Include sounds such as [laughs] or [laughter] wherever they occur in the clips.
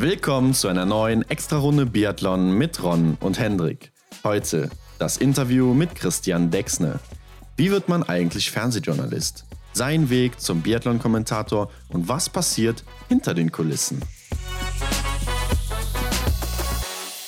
Willkommen zu einer neuen Extra-Runde Biathlon mit Ron und Hendrik. Heute das Interview mit Christian Dexne. Wie wird man eigentlich Fernsehjournalist? Sein Weg zum Biathlon-Kommentator und was passiert hinter den Kulissen?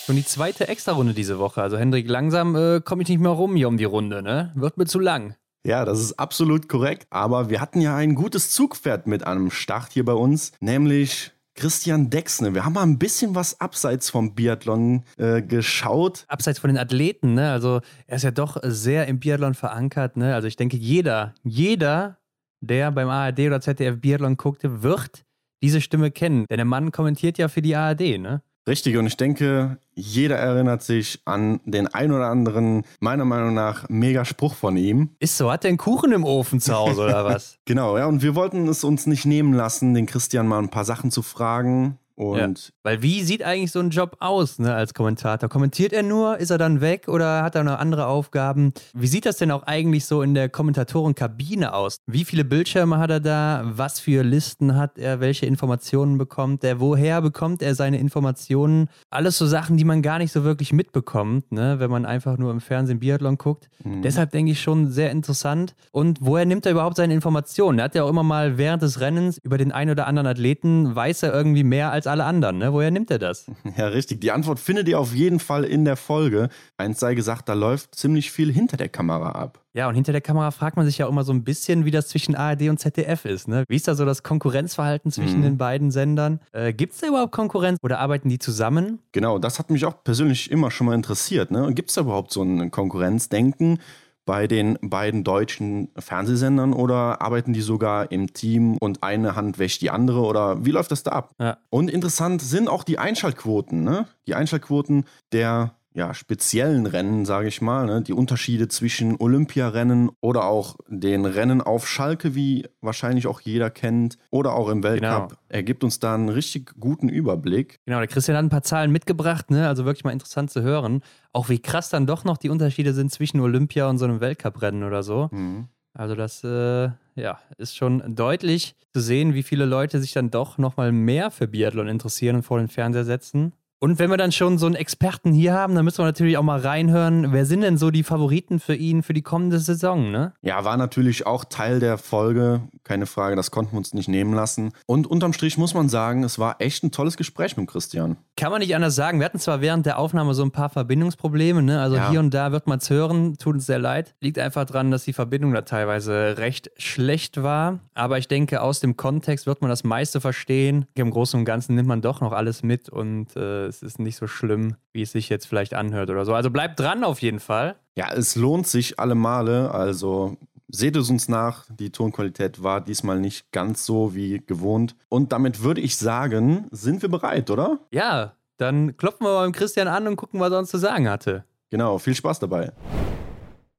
Schon die zweite Extra-Runde diese Woche. Also Hendrik, langsam äh, komme ich nicht mehr rum hier um die Runde, ne? Wird mir zu lang. Ja, das ist absolut korrekt. Aber wir hatten ja ein gutes Zugpferd mit einem Start hier bei uns, nämlich Christian Dexne. Wir haben mal ein bisschen was abseits vom Biathlon äh, geschaut. Abseits von den Athleten, ne? Also er ist ja doch sehr im Biathlon verankert, ne? Also ich denke, jeder, jeder, der beim ARD oder ZDF Biathlon guckte, wird diese Stimme kennen. Denn der Mann kommentiert ja für die ARD, ne? Richtig, und ich denke, jeder erinnert sich an den ein oder anderen, meiner Meinung nach, mega Spruch von ihm. Ist so, hat der einen Kuchen im Ofen zu Hause oder [laughs] was? genau, ja, und wir wollten es uns nicht nehmen lassen, den Christian mal ein paar Sachen zu fragen. Und ja. Weil wie sieht eigentlich so ein Job aus ne, als Kommentator? Kommentiert er nur? Ist er dann weg oder hat er noch andere Aufgaben? Wie sieht das denn auch eigentlich so in der Kommentatorenkabine aus? Wie viele Bildschirme hat er da? Was für Listen hat er? Welche Informationen bekommt er? Woher bekommt er seine Informationen? Alles so Sachen, die man gar nicht so wirklich mitbekommt, ne, wenn man einfach nur im Fernsehen Biathlon guckt. Mhm. Deshalb denke ich schon sehr interessant. Und woher nimmt er überhaupt seine Informationen? Er hat ja auch immer mal während des Rennens über den einen oder anderen Athleten, weiß er irgendwie mehr als alle anderen. Ne? Woher nimmt er das? [laughs] Ja, richtig. Die Antwort findet ihr auf jeden Fall in der Folge. Eins sei gesagt, da läuft ziemlich viel hinter der Kamera ab. Ja, und hinter der Kamera fragt man sich ja immer so ein bisschen, wie das zwischen ARD und ZDF ist. Ne? Wie ist da so das Konkurrenzverhalten zwischen mhm. den beiden Sendern? Äh, Gibt es da überhaupt Konkurrenz oder arbeiten die zusammen? Genau, das hat mich auch persönlich immer schon mal interessiert. Ne? Gibt es da überhaupt so ein Konkurrenzdenken? Bei den beiden deutschen Fernsehsendern oder arbeiten die sogar im Team und eine Hand wäscht die andere oder wie läuft das da ab? Ja. Und interessant sind auch die Einschaltquoten, ne? Die Einschaltquoten der ja, speziellen Rennen, sage ich mal, ne? die Unterschiede zwischen Olympiarennen oder auch den Rennen auf Schalke, wie wahrscheinlich auch jeder kennt, oder auch im Weltcup, genau. ergibt uns da einen richtig guten Überblick. Genau, der Christian hat ein paar Zahlen mitgebracht, ne? also wirklich mal interessant zu hören, auch wie krass dann doch noch die Unterschiede sind zwischen Olympia und so einem Weltcuprennen oder so. Mhm. Also das äh, ja, ist schon deutlich zu sehen, wie viele Leute sich dann doch nochmal mehr für Biathlon interessieren und vor den Fernseher setzen. Und wenn wir dann schon so einen Experten hier haben, dann müssen wir natürlich auch mal reinhören, wer sind denn so die Favoriten für ihn für die kommende Saison, ne? Ja, war natürlich auch Teil der Folge, keine Frage, das konnten wir uns nicht nehmen lassen. Und unterm Strich muss man sagen, es war echt ein tolles Gespräch mit Christian. Kann man nicht anders sagen. Wir hatten zwar während der Aufnahme so ein paar Verbindungsprobleme, ne? Also ja. hier und da wird man es hören, tut uns sehr leid. Liegt einfach daran, dass die Verbindung da teilweise recht schlecht war. Aber ich denke, aus dem Kontext wird man das meiste verstehen. Im Großen und Ganzen nimmt man doch noch alles mit und äh, es ist nicht so schlimm, wie es sich jetzt vielleicht anhört oder so. Also bleibt dran auf jeden Fall. Ja, es lohnt sich alle Male. Also seht es uns nach. Die Tonqualität war diesmal nicht ganz so wie gewohnt. Und damit würde ich sagen, sind wir bereit, oder? Ja, dann klopfen wir beim Christian an und gucken, was er uns zu sagen hatte. Genau, viel Spaß dabei.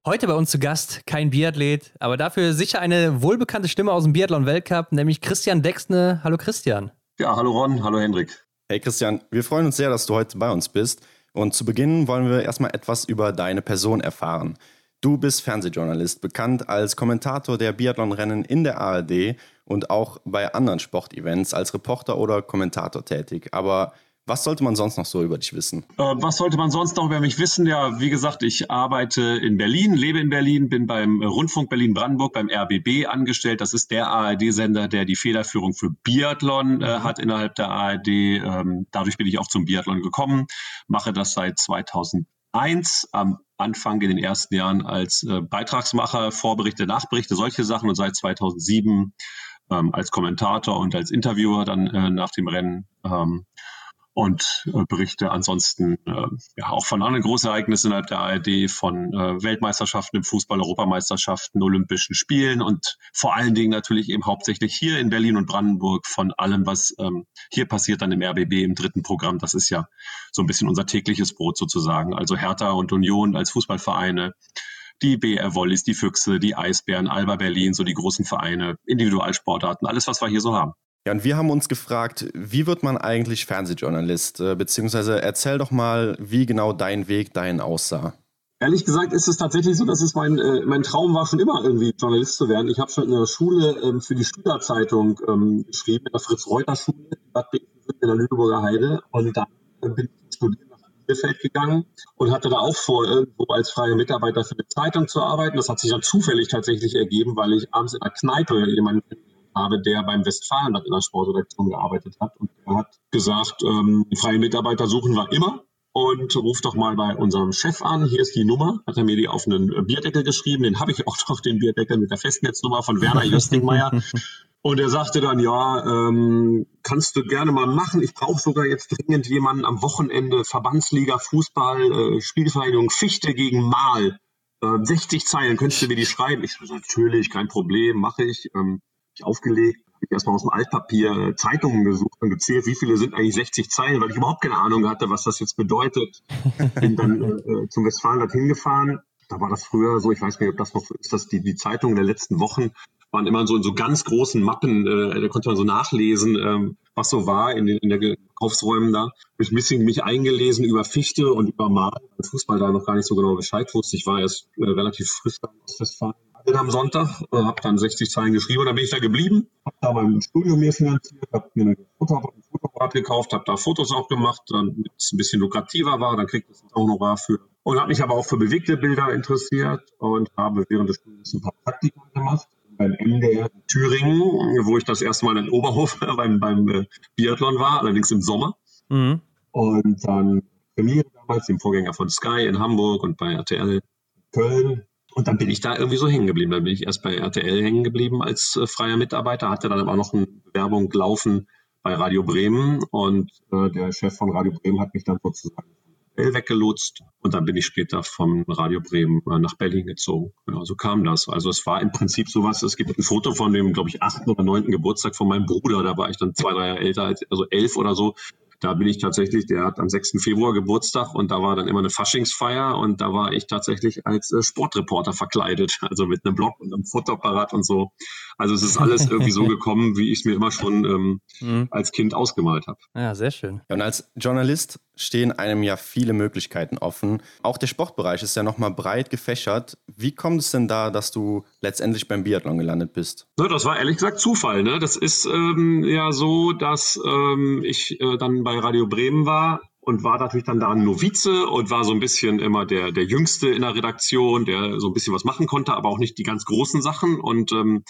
Heute bei uns zu Gast kein Biathlet, aber dafür sicher eine wohlbekannte Stimme aus dem Biathlon-Weltcup, nämlich Christian Dexne. Hallo Christian. Ja, hallo Ron, hallo Hendrik. Hey Christian, wir freuen uns sehr, dass du heute bei uns bist. Und zu Beginn wollen wir erstmal etwas über deine Person erfahren. Du bist Fernsehjournalist, bekannt als Kommentator der Biathlonrennen in der ARD und auch bei anderen Sportevents als Reporter oder Kommentator tätig. Aber was sollte man sonst noch so über dich wissen? Äh, was sollte man sonst noch über mich wissen? Ja, wie gesagt, ich arbeite in Berlin, lebe in Berlin, bin beim Rundfunk Berlin-Brandenburg, beim RBB angestellt. Das ist der ARD-Sender, der die Federführung für Biathlon äh, mhm. hat innerhalb der ARD. Ähm, dadurch bin ich auch zum Biathlon gekommen, mache das seit 2001. Am Anfang in den ersten Jahren als äh, Beitragsmacher, Vorberichte, Nachberichte, solche Sachen und seit 2007 ähm, als Kommentator und als Interviewer dann äh, nach dem Rennen. Ähm, und äh, berichte ansonsten äh, ja auch von anderen Großereignissen innerhalb der ARD, von äh, Weltmeisterschaften im Fußball, Europameisterschaften, Olympischen Spielen und vor allen Dingen natürlich eben hauptsächlich hier in Berlin und Brandenburg von allem, was ähm, hier passiert dann im RBB im dritten Programm. Das ist ja so ein bisschen unser tägliches Brot sozusagen. Also Hertha und Union als Fußballvereine, die BR Wollis, die Füchse, die Eisbären, Alba Berlin, so die großen Vereine, Individualsportarten, alles, was wir hier so haben. Ja, und wir haben uns gefragt, wie wird man eigentlich Fernsehjournalist? Äh, beziehungsweise erzähl doch mal, wie genau dein Weg dahin aussah. Ehrlich gesagt ist es tatsächlich so, dass es mein, äh, mein Traum war, schon immer irgendwie Journalist zu werden. Ich habe schon in der Schule ähm, für die Schülerzeitung ähm, geschrieben, in der Fritz-Reuter-Schule in der Lüneburger Heide und dann bin ich studieren nach Bielefeld gegangen und hatte da auch vor, irgendwo als freier Mitarbeiter für eine Zeitung zu arbeiten. Das hat sich dann zufällig tatsächlich ergeben, weil ich abends in einer Kneipe jemanden habe, der beim Westfalenblatt in der Sportredaktion gearbeitet hat. Und er hat gesagt, ähm, freie Mitarbeiter suchen wir immer und ruf doch mal bei unserem Chef an. Hier ist die Nummer. Hat er mir die auf einen Bierdeckel geschrieben. Den habe ich auch noch, den Bierdeckel mit der Festnetznummer von Werner Jöstingmeier. [laughs] Und er sagte dann, ja, ähm, kannst du gerne mal machen. Ich brauche sogar jetzt dringend jemanden am Wochenende, Verbandsliga, Fußball, äh, Spielvereinigung Fichte gegen Mal. Äh, 60 Zeilen, könntest du mir die schreiben? Ich so, natürlich, kein Problem, mache ich. Ähm, ich aufgelegt, habe ich erstmal aus dem Altpapier äh, Zeitungen gesucht und gezählt, wie viele sind eigentlich 60 Zeilen, weil ich überhaupt keine Ahnung hatte, was das jetzt bedeutet. [laughs] Bin dann äh, äh zum Westfalen hingefahren. Da war das früher so, ich weiß nicht, ob das noch ist, das die, die Zeitungen der letzten Wochen waren immer so in so ganz großen Mappen, äh, da konnte man so nachlesen, ähm, was so war in den in der Kaufsräumen da. Habe ich ein bisschen mich eingelesen über Fichte und über Mal, Fußball da noch gar nicht so genau Bescheid wusste. Ich war erst äh, relativ frisch da in Ostwestfalen bin am Sonntag, äh, habe dann 60 Zeilen geschrieben und dann bin ich da geblieben, habe da mein Studio mir finanziert, habe mir ein Fotoapparat gekauft, habe da Fotos auch gemacht, damit es ein bisschen lukrativer war, dann kriegt es auch noch für. Und habe mich aber auch für bewegte Bilder interessiert und habe während des Studiums ein paar Praktika gemacht beim MDR in Thüringen, wo ich das erste Mal in Oberhof [laughs] beim, beim äh, Biathlon war, allerdings im Sommer. Mhm. Und dann Premiere damals, dem Vorgänger von Sky in Hamburg und bei RTL Köln und dann bin ich da irgendwie so hängen geblieben. Dann bin ich erst bei RTL hängen geblieben als äh, freier Mitarbeiter, hatte dann aber noch eine Bewerbung laufen bei Radio Bremen und äh, der Chef von Radio Bremen hat mich dann sozusagen weggelotst und dann bin ich später vom Radio Bremen äh, nach Berlin gezogen. Ja, so kam das. Also es war im Prinzip sowas, es gibt ein Foto von dem, glaube ich, achten oder neunten Geburtstag von meinem Bruder, da war ich dann zwei, drei Jahre älter, als, also elf oder so. Da bin ich tatsächlich, der hat am 6. Februar Geburtstag und da war dann immer eine Faschingsfeier und da war ich tatsächlich als äh, Sportreporter verkleidet, [laughs] also mit einem Blog und einem Fotoapparat und so. Also es ist alles irgendwie so [laughs] gekommen, wie ich es mir immer schon ähm, mhm. als Kind ausgemalt habe. Ja, sehr schön. Ja, und als Journalist stehen einem ja viele Möglichkeiten offen. Auch der Sportbereich ist ja nochmal breit gefächert. Wie kommt es denn da, dass du letztendlich beim Biathlon gelandet bist? Ja, das war ehrlich gesagt Zufall. Ne? Das ist ähm, ja so, dass ähm, ich äh, dann bei Radio Bremen war und war natürlich dann da ein Novize und war so ein bisschen immer der, der Jüngste in der Redaktion, der so ein bisschen was machen konnte, aber auch nicht die ganz großen Sachen. Und ähm,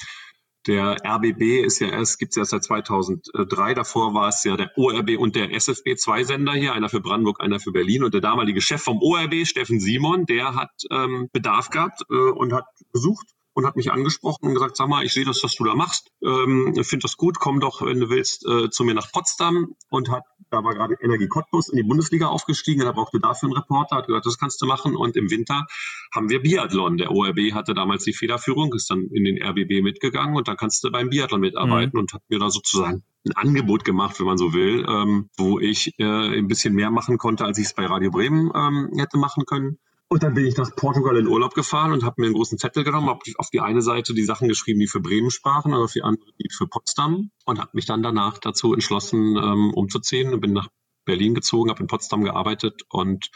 der RBB ist ja erst, gibt es ja seit 2003. Davor war es ja der ORB und der SFB, zwei Sender hier, einer für Brandenburg, einer für Berlin. Und der damalige Chef vom ORB, Steffen Simon, der hat ähm, Bedarf gehabt äh, und hat besucht und hat mich angesprochen und gesagt, sag mal, ich sehe das, was du da machst. Ähm, finde das gut, komm doch, wenn du willst, äh, zu mir nach Potsdam und hat, da war gerade Energie Cottbus in die Bundesliga aufgestiegen, er brauchte dafür einen Reporter, hat gesagt, das kannst du machen und im Winter haben wir Biathlon. Der ORB hatte damals die Federführung, ist dann in den RBB mitgegangen und dann kannst du beim Biathlon mitarbeiten mhm. und hat mir da sozusagen ein Angebot gemacht, wenn man so will, ähm, wo ich äh, ein bisschen mehr machen konnte, als ich es bei Radio Bremen ähm, hätte machen können. Und dann bin ich nach Portugal in Urlaub gefahren und habe mir einen großen Zettel genommen, habe auf die eine Seite die Sachen geschrieben, die für Bremen sprachen und auf die andere die für Potsdam und habe mich dann danach dazu entschlossen, ähm, umzuziehen und bin nach Berlin gezogen, habe in Potsdam gearbeitet und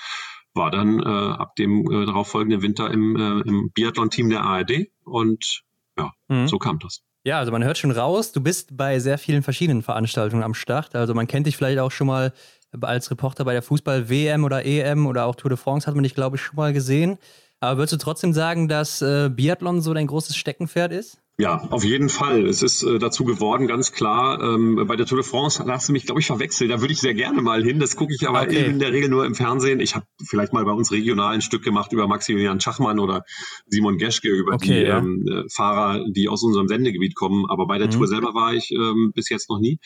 war dann äh, ab dem äh, darauffolgenden Winter im, äh, im Biathlon-Team der ARD und ja, mhm. so kam das. Ja, also man hört schon raus, du bist bei sehr vielen verschiedenen Veranstaltungen am Start. Also man kennt dich vielleicht auch schon mal als Reporter bei der Fußball-WM oder EM oder auch Tour de France hat man dich, glaube ich, schon mal gesehen. Aber würdest du trotzdem sagen, dass äh, Biathlon so dein großes Steckenpferd ist? Ja, auf jeden Fall. Es ist äh, dazu geworden, ganz klar. Ähm, bei der Tour de France hast du mich, glaube ich, verwechselt. Da würde ich sehr gerne mal hin. Das gucke ich aber okay. in der Regel nur im Fernsehen. Ich habe vielleicht mal bei uns regional ein Stück gemacht über Maximilian Schachmann oder Simon Geschke, über okay, die ja. ähm, äh, Fahrer, die aus unserem Sendegebiet kommen. Aber bei der mhm. Tour selber war ich ähm, bis jetzt noch nie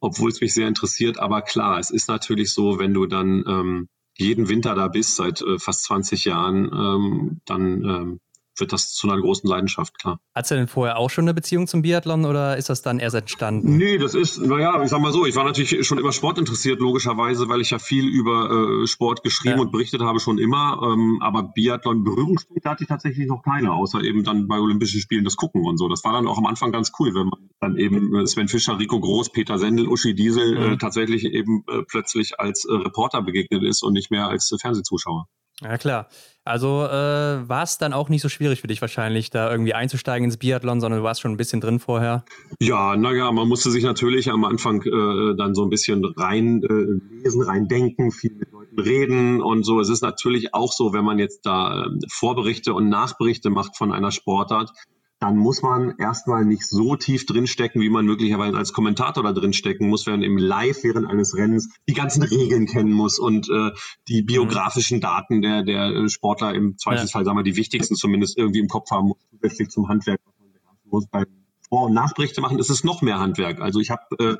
obwohl es mich sehr interessiert. Aber klar, es ist natürlich so, wenn du dann ähm, jeden Winter da bist, seit äh, fast 20 Jahren, ähm, dann ähm, wird das zu einer großen Leidenschaft, klar. Hattest du denn vorher auch schon eine Beziehung zum Biathlon oder ist das dann erst entstanden? Nee, das ist, naja, ich sag mal so, ich war natürlich schon immer Sport interessiert, logischerweise, weil ich ja viel über äh, Sport geschrieben ja. und berichtet habe, schon immer. Ähm, aber Biathlon Berührungspunkte hatte ich tatsächlich noch keine, außer eben dann bei Olympischen Spielen das Gucken und so. Das war dann auch am Anfang ganz cool, wenn man dann eben äh, Sven Fischer, Rico Groß, Peter Sendel, Uschi Diesel äh, mhm. äh, tatsächlich eben äh, plötzlich als äh, Reporter begegnet ist und nicht mehr als Fernsehzuschauer. Ja, klar. Also äh, war es dann auch nicht so schwierig für dich wahrscheinlich, da irgendwie einzusteigen ins Biathlon, sondern du warst schon ein bisschen drin vorher? Ja, naja, man musste sich natürlich am Anfang äh, dann so ein bisschen reinlesen, äh, lesen, rein denken, viel mit Leuten reden und so. Es ist natürlich auch so, wenn man jetzt da äh, Vorberichte und Nachberichte macht von einer Sportart, dann muss man erstmal nicht so tief drinstecken, wie man möglicherweise als Kommentator da drinstecken muss, während im Live während eines Rennens die ganzen Regeln kennen muss und äh, die mhm. biografischen Daten der, der äh, Sportler im Zweifelsfall, ja. sagen wir, die wichtigsten zumindest irgendwie im Kopf haben muss, zusätzlich zum Handwerk, was man muss. Beim Vor- und Nachberichte machen ist es noch mehr Handwerk. Also ich habe äh,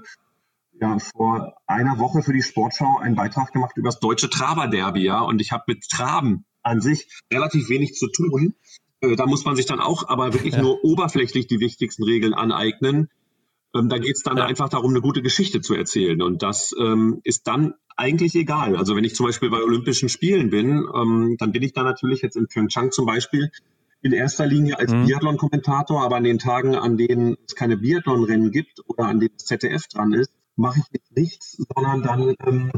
ja, vor einer Woche für die Sportschau einen Beitrag gemacht über das deutsche Traber-Derby, ja, und ich habe mit Traben an sich relativ wenig zu tun. Äh, da muss man sich dann auch aber wirklich ja. nur oberflächlich die wichtigsten Regeln aneignen. Ähm, da geht es dann ja. einfach darum, eine gute Geschichte zu erzählen. Und das ähm, ist dann eigentlich egal. Also wenn ich zum Beispiel bei Olympischen Spielen bin, ähm, dann bin ich da natürlich jetzt in Pyeongchang zum Beispiel in erster Linie als mhm. Biathlon-Kommentator, aber an den Tagen, an denen es keine Biathlon-Rennen gibt oder an denen das ZDF dran ist, mache ich nichts, sondern dann ähm,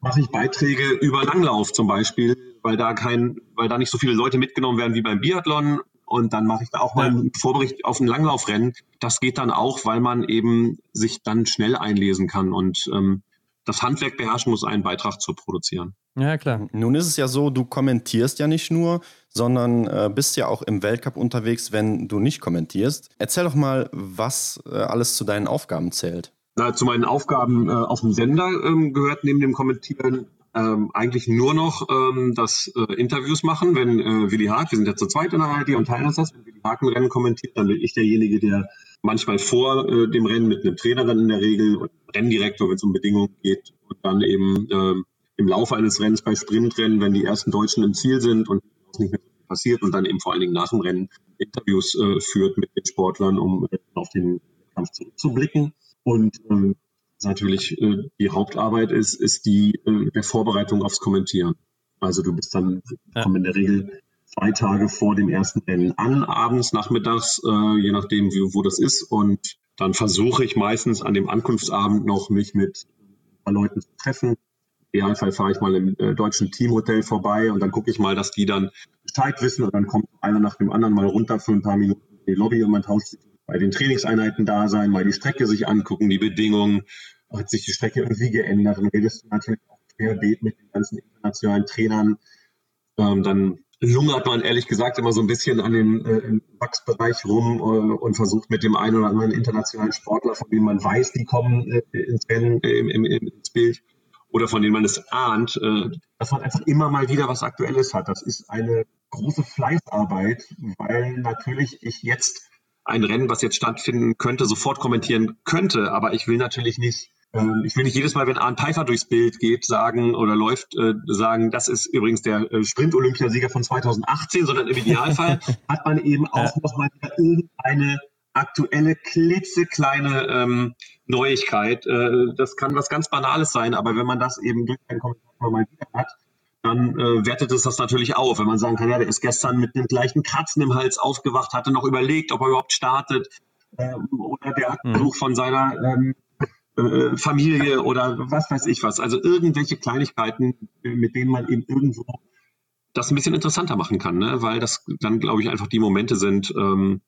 mache ich Beiträge über Langlauf zum Beispiel, weil da kein, weil da nicht so viele Leute mitgenommen werden wie beim Biathlon. Und dann mache ich da auch mal einen Vorbericht auf ein Langlaufrennen. Das geht dann auch, weil man eben sich dann schnell einlesen kann und ähm, das Handwerk beherrschen muss, einen Beitrag zu produzieren. Ja, klar. Nun ist es ja so, du kommentierst ja nicht nur, sondern äh, bist ja auch im Weltcup unterwegs, wenn du nicht kommentierst. Erzähl doch mal, was äh, alles zu deinen Aufgaben zählt. Na, zu meinen Aufgaben äh, auf dem Sender ähm, gehört neben dem Kommentieren ähm, eigentlich nur noch ähm, das äh, Interviews machen, wenn äh, Willi Haag, wir sind ja zu zweit in der ARD und teilen uns das, wenn Willi Haag ein Rennen kommentiert, dann bin ich derjenige, der manchmal vor äh, dem Rennen mit einem Trainer dann in der Regel und Renndirektor, wenn es um Bedingungen geht und dann eben äh, im Laufe eines Rennens bei Sprintrennen, wenn die ersten Deutschen im Ziel sind und nicht mehr passiert und dann eben vor allen Dingen nach dem Rennen Interviews äh, führt mit den Sportlern, um äh, auf den Kampf zurückzublicken. Und ähm, natürlich äh, die Hauptarbeit ist, ist die äh, der Vorbereitung aufs Kommentieren. Also du bist dann ja. in der Regel zwei Tage vor dem ersten Rennen an, abends, nachmittags, äh, je nachdem, wie, wo das ist. Und dann versuche ich meistens an dem Ankunftsabend noch mich mit ein paar Leuten zu treffen. Im Idealfall fahre ich mal im äh, deutschen Teamhotel vorbei und dann gucke ich mal, dass die dann Bescheid wissen und dann kommt einer nach dem anderen mal runter für ein paar Minuten in die Lobby und man tauscht sich bei den Trainingseinheiten da sein, mal die Strecke sich angucken, die Bedingungen. Hat sich die Strecke irgendwie geändert? Und redest du natürlich auch querbeet mit den ganzen internationalen Trainern. Ähm, dann lungert man ehrlich gesagt immer so ein bisschen an dem äh, Wachsbereich rum äh, und versucht mit dem einen oder anderen internationalen Sportler, von dem man weiß, die kommen äh, ins Rennen, äh, ins Bild oder von denen man es ahnt, äh, dass man einfach immer mal wieder was Aktuelles hat. Das ist eine große Fleißarbeit, weil natürlich ich jetzt ein Rennen, was jetzt stattfinden könnte, sofort kommentieren könnte. Aber ich will natürlich nicht, äh, ich will nicht jedes Mal, wenn Arne Pfeiffer durchs Bild geht, sagen oder läuft, äh, sagen, das ist übrigens der äh, Sprint-Olympiasieger von 2018, sondern im Idealfall [laughs] hat man eben auch noch mal irgendeine aktuelle, klitzekleine ähm, Neuigkeit. Äh, das kann was ganz Banales sein, aber wenn man das eben durch einen Kommentar mal wieder hat, dann äh, wertet es das natürlich auf. Wenn man sagen kann, ja, der ist gestern mit dem gleichen Kratzen im Hals aufgewacht, hatte noch überlegt, ob er überhaupt startet, ähm, oder der hat mhm. Besuch von seiner ähm, äh, Familie oder was weiß ich was. Also irgendwelche Kleinigkeiten, mit denen man eben irgendwo das ein bisschen interessanter machen kann, ne? weil das dann, glaube ich, einfach die Momente sind, ähm,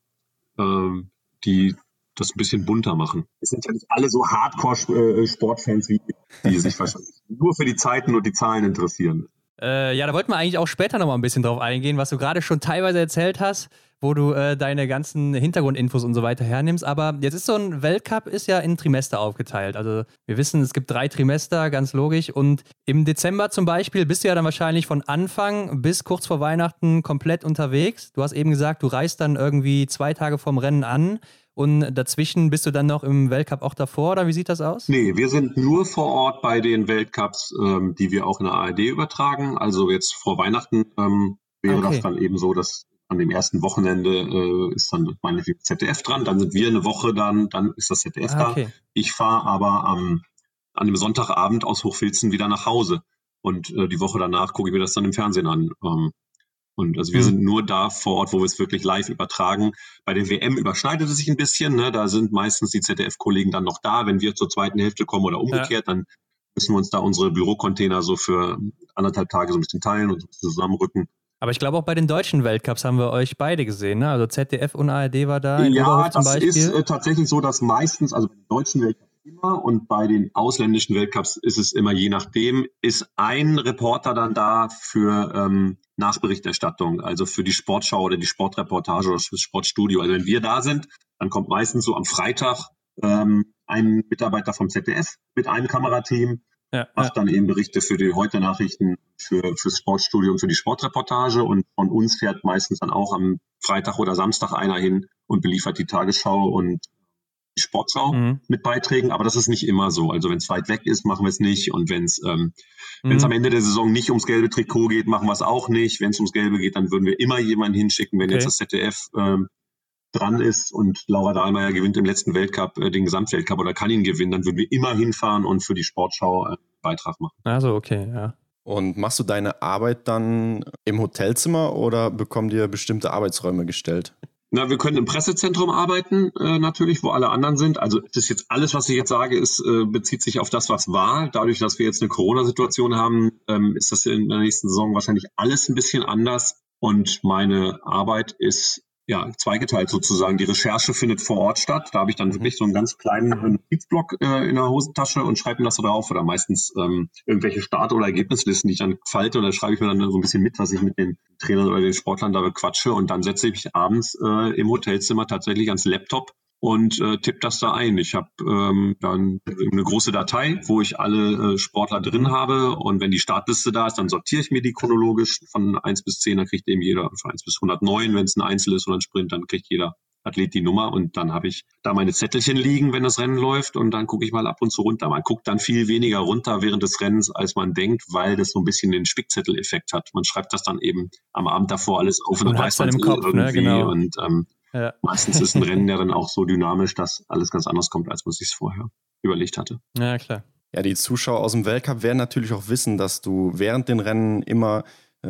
ähm, die das ein bisschen bunter machen. Es sind ja nicht alle so Hardcore-Sportfans wie die sich wahrscheinlich nur für die Zeiten und die Zahlen interessieren. Äh, ja, da wollten wir eigentlich auch später nochmal ein bisschen drauf eingehen, was du gerade schon teilweise erzählt hast, wo du äh, deine ganzen Hintergrundinfos und so weiter hernimmst. Aber jetzt ist so ein Weltcup ist ja in Trimester aufgeteilt. Also wir wissen, es gibt drei Trimester, ganz logisch. Und im Dezember zum Beispiel bist du ja dann wahrscheinlich von Anfang bis kurz vor Weihnachten komplett unterwegs. Du hast eben gesagt, du reist dann irgendwie zwei Tage vorm Rennen an. Und dazwischen bist du dann noch im Weltcup auch davor oder wie sieht das aus? Nee, wir sind nur vor Ort bei den Weltcups, ähm, die wir auch in der ARD übertragen. Also jetzt vor Weihnachten ähm, wäre okay. das dann eben so, dass an dem ersten Wochenende äh, ist dann meinetwegen ZDF dran, dann sind wir eine Woche dann, dann ist das ZDF ah, okay. da. Ich fahre aber am, an dem Sonntagabend aus Hochfilzen wieder nach Hause. Und äh, die Woche danach gucke ich mir das dann im Fernsehen an. Ähm, und also wir mhm. sind nur da vor Ort, wo wir es wirklich live übertragen. Bei der WM überschneidet es sich ein bisschen. Ne? Da sind meistens die ZDF-Kollegen dann noch da. Wenn wir zur zweiten Hälfte kommen oder umgekehrt, ja. dann müssen wir uns da unsere Bürocontainer so für anderthalb Tage so ein bisschen teilen und zusammenrücken. Aber ich glaube auch bei den deutschen Weltcups haben wir euch beide gesehen, ne? Also ZDF und ARD war da. ja, das ist äh, tatsächlich so, dass meistens, also bei den deutschen Weltcups immer und bei den ausländischen Weltcups ist es immer je nachdem, ist ein Reporter dann da für ähm, Nachberichterstattung, also für die Sportschau oder die Sportreportage oder das Sportstudio. Also wenn wir da sind, dann kommt meistens so am Freitag ähm, ein Mitarbeiter vom ZDF mit einem Kamerateam ja, macht ja. dann eben Berichte für die Heute-Nachrichten, für fürs Sportstudio und für die Sportreportage und von uns fährt meistens dann auch am Freitag oder Samstag einer hin und beliefert die Tagesschau und Sportschau mhm. mit Beiträgen, aber das ist nicht immer so. Also wenn es weit weg ist, machen wir es nicht und wenn es ähm, mhm. am Ende der Saison nicht ums gelbe Trikot geht, machen wir es auch nicht. Wenn es ums gelbe geht, dann würden wir immer jemanden hinschicken, wenn okay. jetzt das ZDF ähm, dran ist und Laura Dahlmeier gewinnt im letzten Weltcup äh, den Gesamtweltcup oder kann ihn gewinnen, dann würden wir immer hinfahren und für die Sportschau einen Beitrag machen. Also okay, ja. Und machst du deine Arbeit dann im Hotelzimmer oder bekommen dir bestimmte Arbeitsräume gestellt? Na, wir können im Pressezentrum arbeiten, äh, natürlich, wo alle anderen sind. Also das ist jetzt alles, was ich jetzt sage, ist, äh, bezieht sich auf das, was war. Dadurch, dass wir jetzt eine Corona-Situation haben, ähm, ist das in der nächsten Saison wahrscheinlich alles ein bisschen anders. Und meine Arbeit ist ja, zweigeteilt sozusagen. Die Recherche findet vor Ort statt. Da habe ich dann wirklich so einen ganz kleinen Notizblock äh, in der Hosentasche und schreibe mir das so drauf. Oder meistens ähm, irgendwelche Start- oder Ergebnislisten, die ich dann falte. Und da schreibe ich mir dann so ein bisschen mit, was ich mit den Trainern oder den Sportlern da bequatsche. Und dann setze ich mich abends äh, im Hotelzimmer tatsächlich ans Laptop und äh, tippe das da ein. Ich habe ähm, dann eine große Datei, wo ich alle äh, Sportler drin habe und wenn die Startliste da ist, dann sortiere ich mir die chronologisch von 1 bis 10, dann kriegt eben jeder von 1 bis 109, wenn es ein Einzel ist oder ein Sprint, dann kriegt jeder Athlet die Nummer und dann habe ich da meine Zettelchen liegen, wenn das Rennen läuft und dann gucke ich mal ab und zu runter. Man guckt dann viel weniger runter während des Rennens, als man denkt, weil das so ein bisschen den Spickzettel-Effekt hat. Man schreibt das dann eben am Abend davor alles auf und, und dann weiß man im Kopf, ne? irgendwie ne? genau. und ähm, ja. Meistens ist ein Rennen ja dann auch so dynamisch, dass alles ganz anders kommt, als man sich es vorher überlegt hatte. Ja, klar. Ja, die Zuschauer aus dem Weltcup werden natürlich auch wissen, dass du während den Rennen immer äh,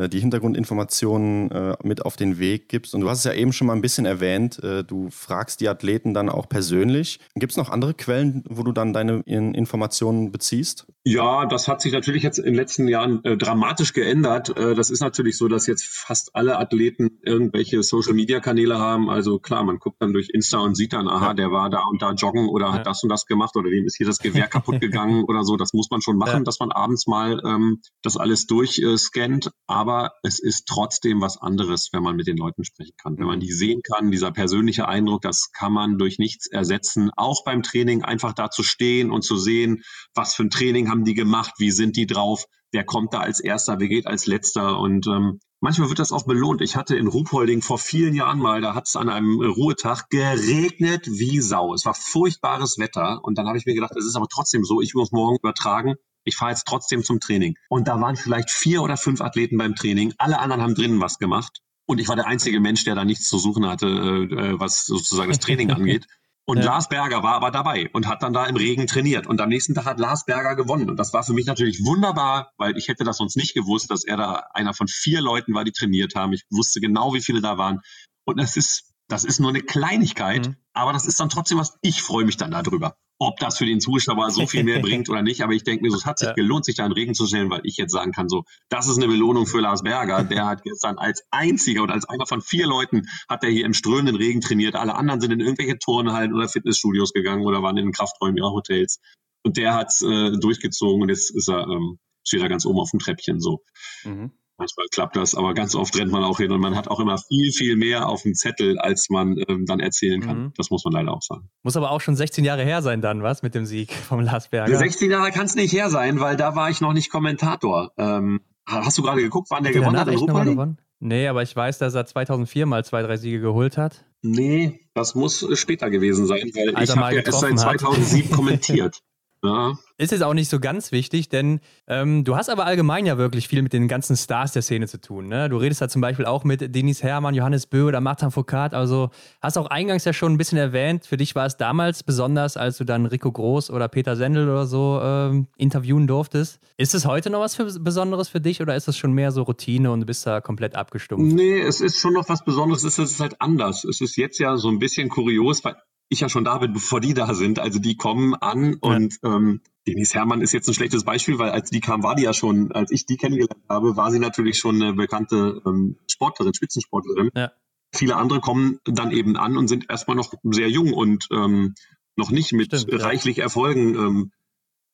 die Hintergrundinformationen äh, mit auf den Weg gibst. Und du hast es ja eben schon mal ein bisschen erwähnt, äh, du fragst die Athleten dann auch persönlich. Gibt es noch andere Quellen, wo du dann deine Informationen beziehst? Ja, das hat sich natürlich jetzt in den letzten Jahren äh, dramatisch geändert. Äh, das ist natürlich so, dass jetzt fast alle Athleten irgendwelche Social-Media-Kanäle haben. Also klar, man guckt dann durch Insta und sieht dann, aha, der war da und da joggen oder ja. hat das und das gemacht oder dem ist hier das Gewehr kaputt [laughs] gegangen oder so. Das muss man schon machen, ja. dass man abends mal ähm, das alles durchscannt. Aber aber es ist trotzdem was anderes, wenn man mit den Leuten sprechen kann. Wenn man die sehen kann, dieser persönliche Eindruck, das kann man durch nichts ersetzen. Auch beim Training einfach da zu stehen und zu sehen, was für ein Training haben die gemacht, wie sind die drauf, wer kommt da als erster, wer geht als letzter und ähm, Manchmal wird das auch belohnt. Ich hatte in Ruhpolding vor vielen Jahren mal, da hat es an einem Ruhetag geregnet wie Sau. Es war furchtbares Wetter und dann habe ich mir gedacht, es ist aber trotzdem so, ich muss morgen übertragen ich fahre jetzt trotzdem zum Training. Und da waren vielleicht vier oder fünf Athleten beim Training. Alle anderen haben drinnen was gemacht. Und ich war der einzige Mensch, der da nichts zu suchen hatte, äh, was sozusagen das Training [laughs] angeht. Und ja. Lars Berger war aber dabei und hat dann da im Regen trainiert. Und am nächsten Tag hat Lars Berger gewonnen. Und das war für mich natürlich wunderbar, weil ich hätte das sonst nicht gewusst, dass er da einer von vier Leuten war, die trainiert haben. Ich wusste genau, wie viele da waren. Und das ist, das ist nur eine Kleinigkeit, mhm. aber das ist dann trotzdem was. Ich freue mich dann darüber ob das für den Zuschauer so viel mehr bringt oder nicht. Aber ich denke mir, so, es hat sich ja. gelohnt, sich da in Regen zu stellen, weil ich jetzt sagen kann, so, das ist eine Belohnung für Lars Berger. Der hat gestern als einziger und als einer von vier Leuten hat er hier im strömenden Regen trainiert. Alle anderen sind in irgendwelche Turnhallen oder Fitnessstudios gegangen oder waren in den Krafträumen ihrer Hotels. Und der hat äh, durchgezogen und jetzt ist er, ähm, steht er ganz oben auf dem Treppchen so. Mhm. Manchmal klappt das, aber ganz oft rennt man auch hin und man hat auch immer viel, viel mehr auf dem Zettel, als man ähm, dann erzählen kann. Mhm. Das muss man leider auch sagen. Muss aber auch schon 16 Jahre her sein dann, was, mit dem Sieg vom Lars Berger? 16 Jahre kann es nicht her sein, weil da war ich noch nicht Kommentator. Ähm, hast du gerade geguckt, wann der hat gewonnen hat in gewonnen? Nee, aber ich weiß, dass er 2004 mal zwei, drei Siege geholt hat. Nee, das muss später gewesen sein, weil Als ich habe ja erst seit 2007 kommentiert. [laughs] Ja. Ist jetzt auch nicht so ganz wichtig, denn ähm, du hast aber allgemein ja wirklich viel mit den ganzen Stars der Szene zu tun. Ne? Du redest da zum Beispiel auch mit Denis Hermann, Johannes Bö oder Martin Foucault. Also hast auch eingangs ja schon ein bisschen erwähnt, für dich war es damals besonders, als du dann Rico Groß oder Peter Sendel oder so ähm, interviewen durftest. Ist es heute noch was für, Besonderes für dich oder ist es schon mehr so Routine und du bist da komplett abgestumpft? Nee, es ist schon noch was Besonderes. Es ist halt anders. Es ist jetzt ja so ein bisschen kurios, weil ich ja schon da bin, bevor die da sind. Also die kommen an und ähm, Denise Herrmann ist jetzt ein schlechtes Beispiel, weil als die kam, war die ja schon, als ich die kennengelernt habe, war sie natürlich schon eine bekannte ähm, Sportlerin, Spitzensportlerin. Ja. Viele andere kommen dann eben an und sind erstmal noch sehr jung und ähm, noch nicht mit Stimmt, reichlich ja. Erfolgen ähm,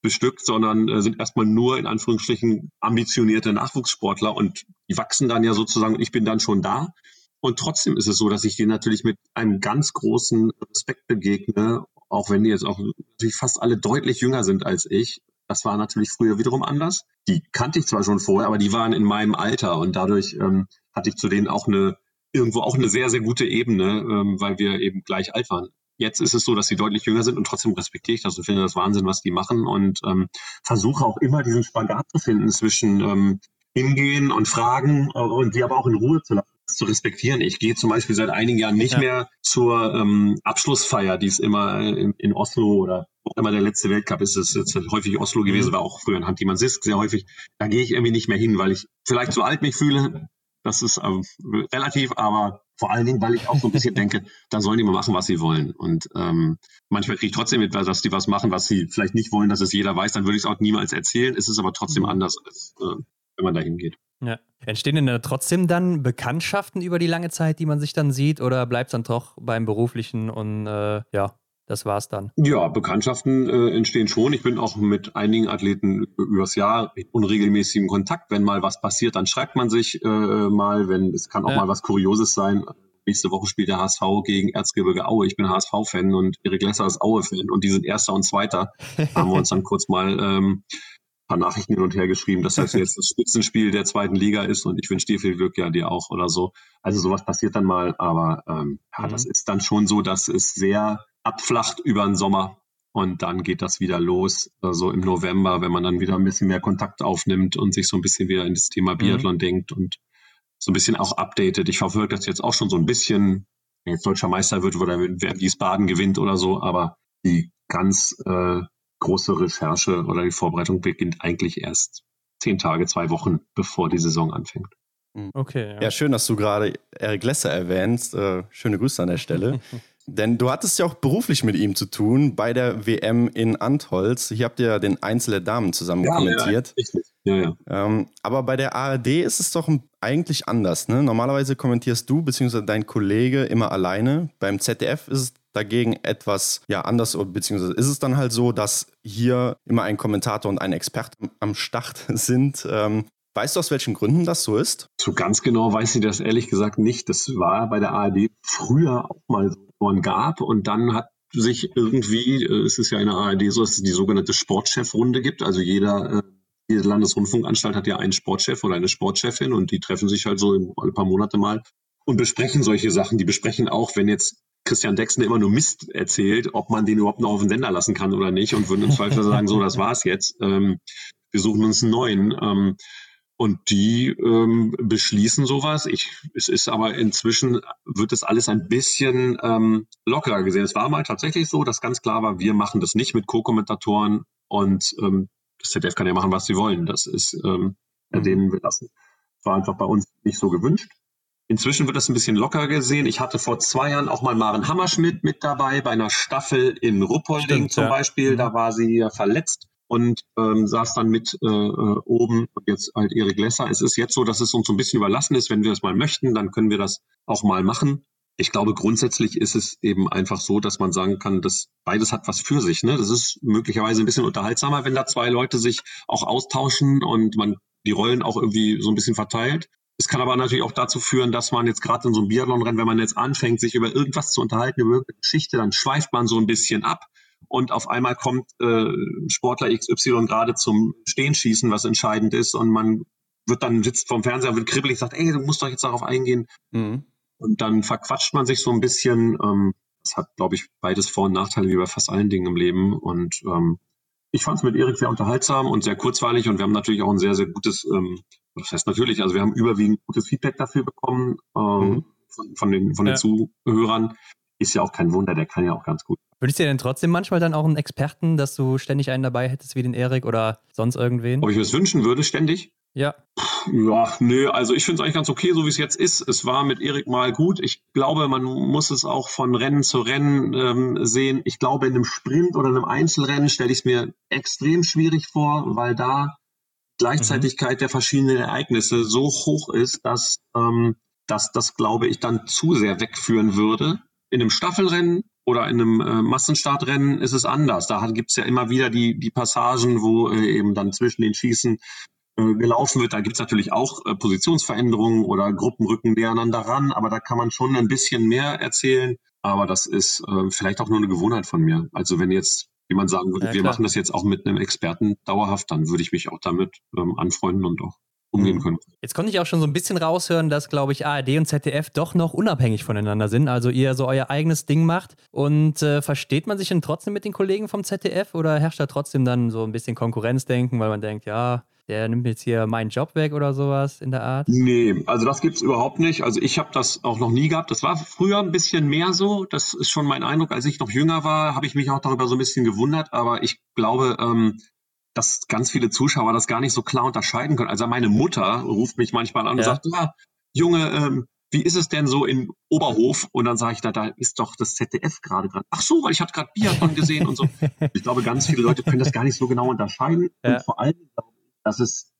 bestückt, sondern äh, sind erstmal nur in Anführungsstrichen ambitionierte Nachwuchssportler und die wachsen dann ja sozusagen, ich bin dann schon da. Und trotzdem ist es so, dass ich denen natürlich mit einem ganz großen Respekt begegne, auch wenn die jetzt auch natürlich fast alle deutlich jünger sind als ich. Das war natürlich früher wiederum anders. Die kannte ich zwar schon vorher, aber die waren in meinem Alter und dadurch ähm, hatte ich zu denen auch eine irgendwo auch eine sehr, sehr gute Ebene, ähm, weil wir eben gleich alt waren. Jetzt ist es so, dass sie deutlich jünger sind und trotzdem respektiere ich das und finde das Wahnsinn, was die machen und ähm, versuche auch immer diesen Spagat zu finden zwischen ähm, hingehen und fragen äh, und die aber auch in Ruhe zu lassen zu respektieren. Ich gehe zum Beispiel seit einigen Jahren nicht ja. mehr zur ähm, Abschlussfeier, die es immer in, in Oslo oder auch immer der letzte Weltcup ist, es jetzt häufig Oslo gewesen, mhm. war auch früher in Hand Sisk sehr häufig. Da gehe ich irgendwie nicht mehr hin, weil ich vielleicht zu alt mich fühle. Das ist ähm, relativ, aber vor allen Dingen, weil ich auch so ein bisschen [laughs] denke, da sollen die mal machen, was sie wollen. Und ähm, manchmal kriege ich trotzdem mit, dass die was machen, was sie vielleicht nicht wollen, dass es jeder weiß, dann würde ich es auch niemals erzählen. Es ist aber trotzdem mhm. anders, als äh, wenn man da hingeht. Ja. Entstehen denn da trotzdem dann Bekanntschaften über die lange Zeit, die man sich dann sieht, oder bleibt es dann doch beim Beruflichen und äh, ja, das war's dann. Ja, Bekanntschaften äh, entstehen schon. Ich bin auch mit einigen Athleten übers Jahr in unregelmäßigem Kontakt. Wenn mal was passiert, dann schreibt man sich äh, mal, wenn es kann auch ja. mal was Kurioses sein. Nächste Woche spielt der HSV gegen Erzgebirge Aue. Ich bin HSV-Fan und Erik Lesser ist Aue-Fan und die sind Erster und Zweiter. [laughs] haben wir uns dann kurz mal ähm, paar Nachrichten hin und her geschrieben, dass das jetzt das Spitzenspiel der zweiten Liga ist und ich wünsche dir viel Glück, ja, dir auch oder so. Also sowas passiert dann mal, aber ähm, ja, mhm. das ist dann schon so, dass es sehr abflacht über den Sommer und dann geht das wieder los, so also im November, wenn man dann wieder ein bisschen mehr Kontakt aufnimmt und sich so ein bisschen wieder in das Thema mhm. Biathlon mhm. denkt und so ein bisschen auch updatet. Ich verfolge das jetzt auch schon so ein bisschen, wenn jetzt deutscher Meister wird oder wer Wiesbaden gewinnt oder so, aber die ganz äh, große Recherche oder die Vorbereitung beginnt eigentlich erst zehn Tage, zwei Wochen, bevor die Saison anfängt. Mhm. Okay. Ja. ja, schön, dass du gerade Eric Lesser erwähnst. Äh, schöne Grüße an der Stelle. [laughs] Denn du hattest ja auch beruflich mit ihm zu tun bei der WM in Antholz. Hier habt ihr ja den Einzel der Damen zusammen ja, kommentiert. Ja, ja. Ähm, aber bei der ARD ist es doch eigentlich anders. Ne? Normalerweise kommentierst du bzw. dein Kollege immer alleine. Beim ZDF ist es dagegen etwas ja anders, beziehungsweise ist es dann halt so, dass hier immer ein Kommentator und ein Experte am Start sind. Ähm, weißt du, aus welchen Gründen das so ist? So ganz genau weiß ich das ehrlich gesagt nicht. Das war bei der ARD früher auch mal so gab und dann hat sich irgendwie, äh, es ist ja in der ARD so, dass es die sogenannte Sportchefrunde gibt. Also jeder äh, jede Landesrundfunkanstalt hat ja einen Sportchef oder eine Sportchefin und die treffen sich halt so ein paar Monate mal und besprechen solche Sachen. Die besprechen auch, wenn jetzt Christian Dexner immer nur Mist erzählt, ob man den überhaupt noch auf den Sender lassen kann oder nicht und würden im Zweifel sagen, so, das war's jetzt. Ähm, wir suchen uns einen neuen. Ähm, und die ähm, beschließen sowas. Ich, es ist aber inzwischen wird das alles ein bisschen ähm, lockerer gesehen. Es war mal tatsächlich so, dass ganz klar war, wir machen das nicht mit Co-Kommentatoren und ähm, das ZDF kann ja machen, was sie wollen. Das ist ähm, mhm. denen belassen. War einfach bei uns nicht so gewünscht. Inzwischen wird das ein bisschen locker gesehen. Ich hatte vor zwei Jahren auch mal Maren Hammerschmidt mit dabei bei einer Staffel in Ruppolding zum ja. Beispiel. Da mhm. war sie ja verletzt und ähm, saß dann mit äh, äh, oben und jetzt halt Erik Lesser. Es ist jetzt so, dass es uns so ein bisschen überlassen ist. Wenn wir es mal möchten, dann können wir das auch mal machen. Ich glaube, grundsätzlich ist es eben einfach so, dass man sagen kann, dass beides hat was für sich. Ne? Das ist möglicherweise ein bisschen unterhaltsamer, wenn da zwei Leute sich auch austauschen und man die Rollen auch irgendwie so ein bisschen verteilt. Es kann aber natürlich auch dazu führen, dass man jetzt gerade in so einem Biathlon-Rennen, wenn man jetzt anfängt, sich über irgendwas zu unterhalten, über irgendeine Geschichte, dann schweift man so ein bisschen ab und auf einmal kommt äh, Sportler XY gerade zum Stehenschießen, was entscheidend ist und man wird dann sitzt vorm Fernseher, wird kribbelig, sagt, ey, du musst doch jetzt darauf eingehen. Mhm. Und dann verquatscht man sich so ein bisschen. Ähm, das hat, glaube ich, beides Vor- und Nachteile, wie bei fast allen Dingen im Leben. Und ähm, ich fand es mit Erik sehr unterhaltsam und sehr kurzweilig und wir haben natürlich auch ein sehr, sehr gutes ähm, das heißt natürlich, also wir haben überwiegend gutes Feedback dafür bekommen ähm, mhm. von, von, den, von den Zuhörern. Ist ja auch kein Wunder, der kann ja auch ganz gut. Würdest du dir denn trotzdem manchmal dann auch einen Experten, dass du ständig einen dabei hättest wie den Erik oder sonst irgendwen? Ob ich mir das wünschen würde, ständig? Ja. Ja, nö, also ich finde es eigentlich ganz okay, so wie es jetzt ist. Es war mit Erik mal gut. Ich glaube, man muss es auch von Rennen zu Rennen ähm, sehen. Ich glaube, in einem Sprint oder einem Einzelrennen stelle ich es mir extrem schwierig vor, weil da Gleichzeitigkeit mhm. der verschiedenen Ereignisse so hoch ist, dass, ähm, dass das, glaube ich, dann zu sehr wegführen würde. In einem Staffelrennen oder in einem äh, Massenstartrennen ist es anders. Da gibt es ja immer wieder die, die Passagen, wo äh, eben dann zwischen den Schießen äh, gelaufen wird. Da gibt es natürlich auch äh, Positionsveränderungen oder Gruppenrücken nähereinander ran, aber da kann man schon ein bisschen mehr erzählen. Aber das ist äh, vielleicht auch nur eine Gewohnheit von mir. Also wenn jetzt jemand sagen würde, ja, wir machen das jetzt auch mit einem Experten dauerhaft, dann würde ich mich auch damit ähm, anfreunden und auch umgehen mhm. können. Jetzt konnte ich auch schon so ein bisschen raushören, dass, glaube ich, ARD und ZDF doch noch unabhängig voneinander sind, also ihr so euer eigenes Ding macht. Und äh, versteht man sich denn trotzdem mit den Kollegen vom ZDF oder herrscht da trotzdem dann so ein bisschen Konkurrenzdenken, weil man denkt, ja, der nimmt jetzt hier meinen Job weg oder sowas in der Art? Nee, also das gibt es überhaupt nicht. Also ich habe das auch noch nie gehabt. Das war früher ein bisschen mehr so. Das ist schon mein Eindruck. Als ich noch jünger war, habe ich mich auch darüber so ein bisschen gewundert. Aber ich glaube, ähm, dass ganz viele Zuschauer das gar nicht so klar unterscheiden können. Also meine Mutter ruft mich manchmal an ja. und sagt, ah, Junge, ähm, wie ist es denn so in Oberhof? Und dann sage ich, da, da ist doch das ZDF gerade dran. Ach so, weil ich hatte gerade Biathlon gesehen und so. Ich glaube, ganz viele Leute können das gar nicht so genau unterscheiden. Ja. Und vor allem glaube dass es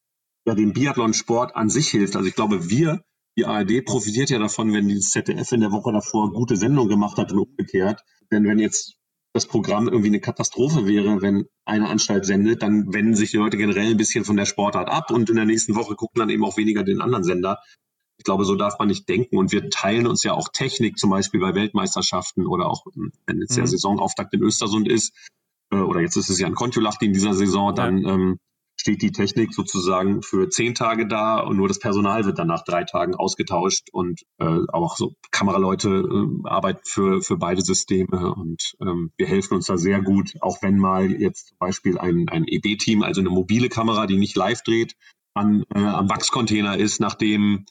ja dem Biathlonsport an sich hilft. Also ich glaube, wir, die ARD profitiert ja davon, wenn die ZDF in der Woche davor gute Sendung gemacht hat und umgekehrt. Denn wenn jetzt das Programm irgendwie eine Katastrophe wäre, wenn eine Anstalt sendet, dann wenden sich die Leute generell ein bisschen von der Sportart ab und in der nächsten Woche gucken dann eben auch weniger den anderen Sender. Ich glaube, so darf man nicht denken. Und wir teilen uns ja auch Technik, zum Beispiel bei Weltmeisterschaften oder auch, wenn jetzt der mhm. Saisonauftakt in Östersund ist, äh, oder jetzt ist es ja ein Kontiolahti in dieser Saison, dann ja. ähm, steht die Technik sozusagen für zehn Tage da und nur das Personal wird dann nach drei Tagen ausgetauscht und äh, auch so Kameraleute äh, arbeiten für, für beide Systeme und ähm, wir helfen uns da sehr gut, auch wenn mal jetzt zum Beispiel ein, ein EB-Team, also eine mobile Kamera, die nicht live dreht, an, äh, am Wachscontainer ist, nachdem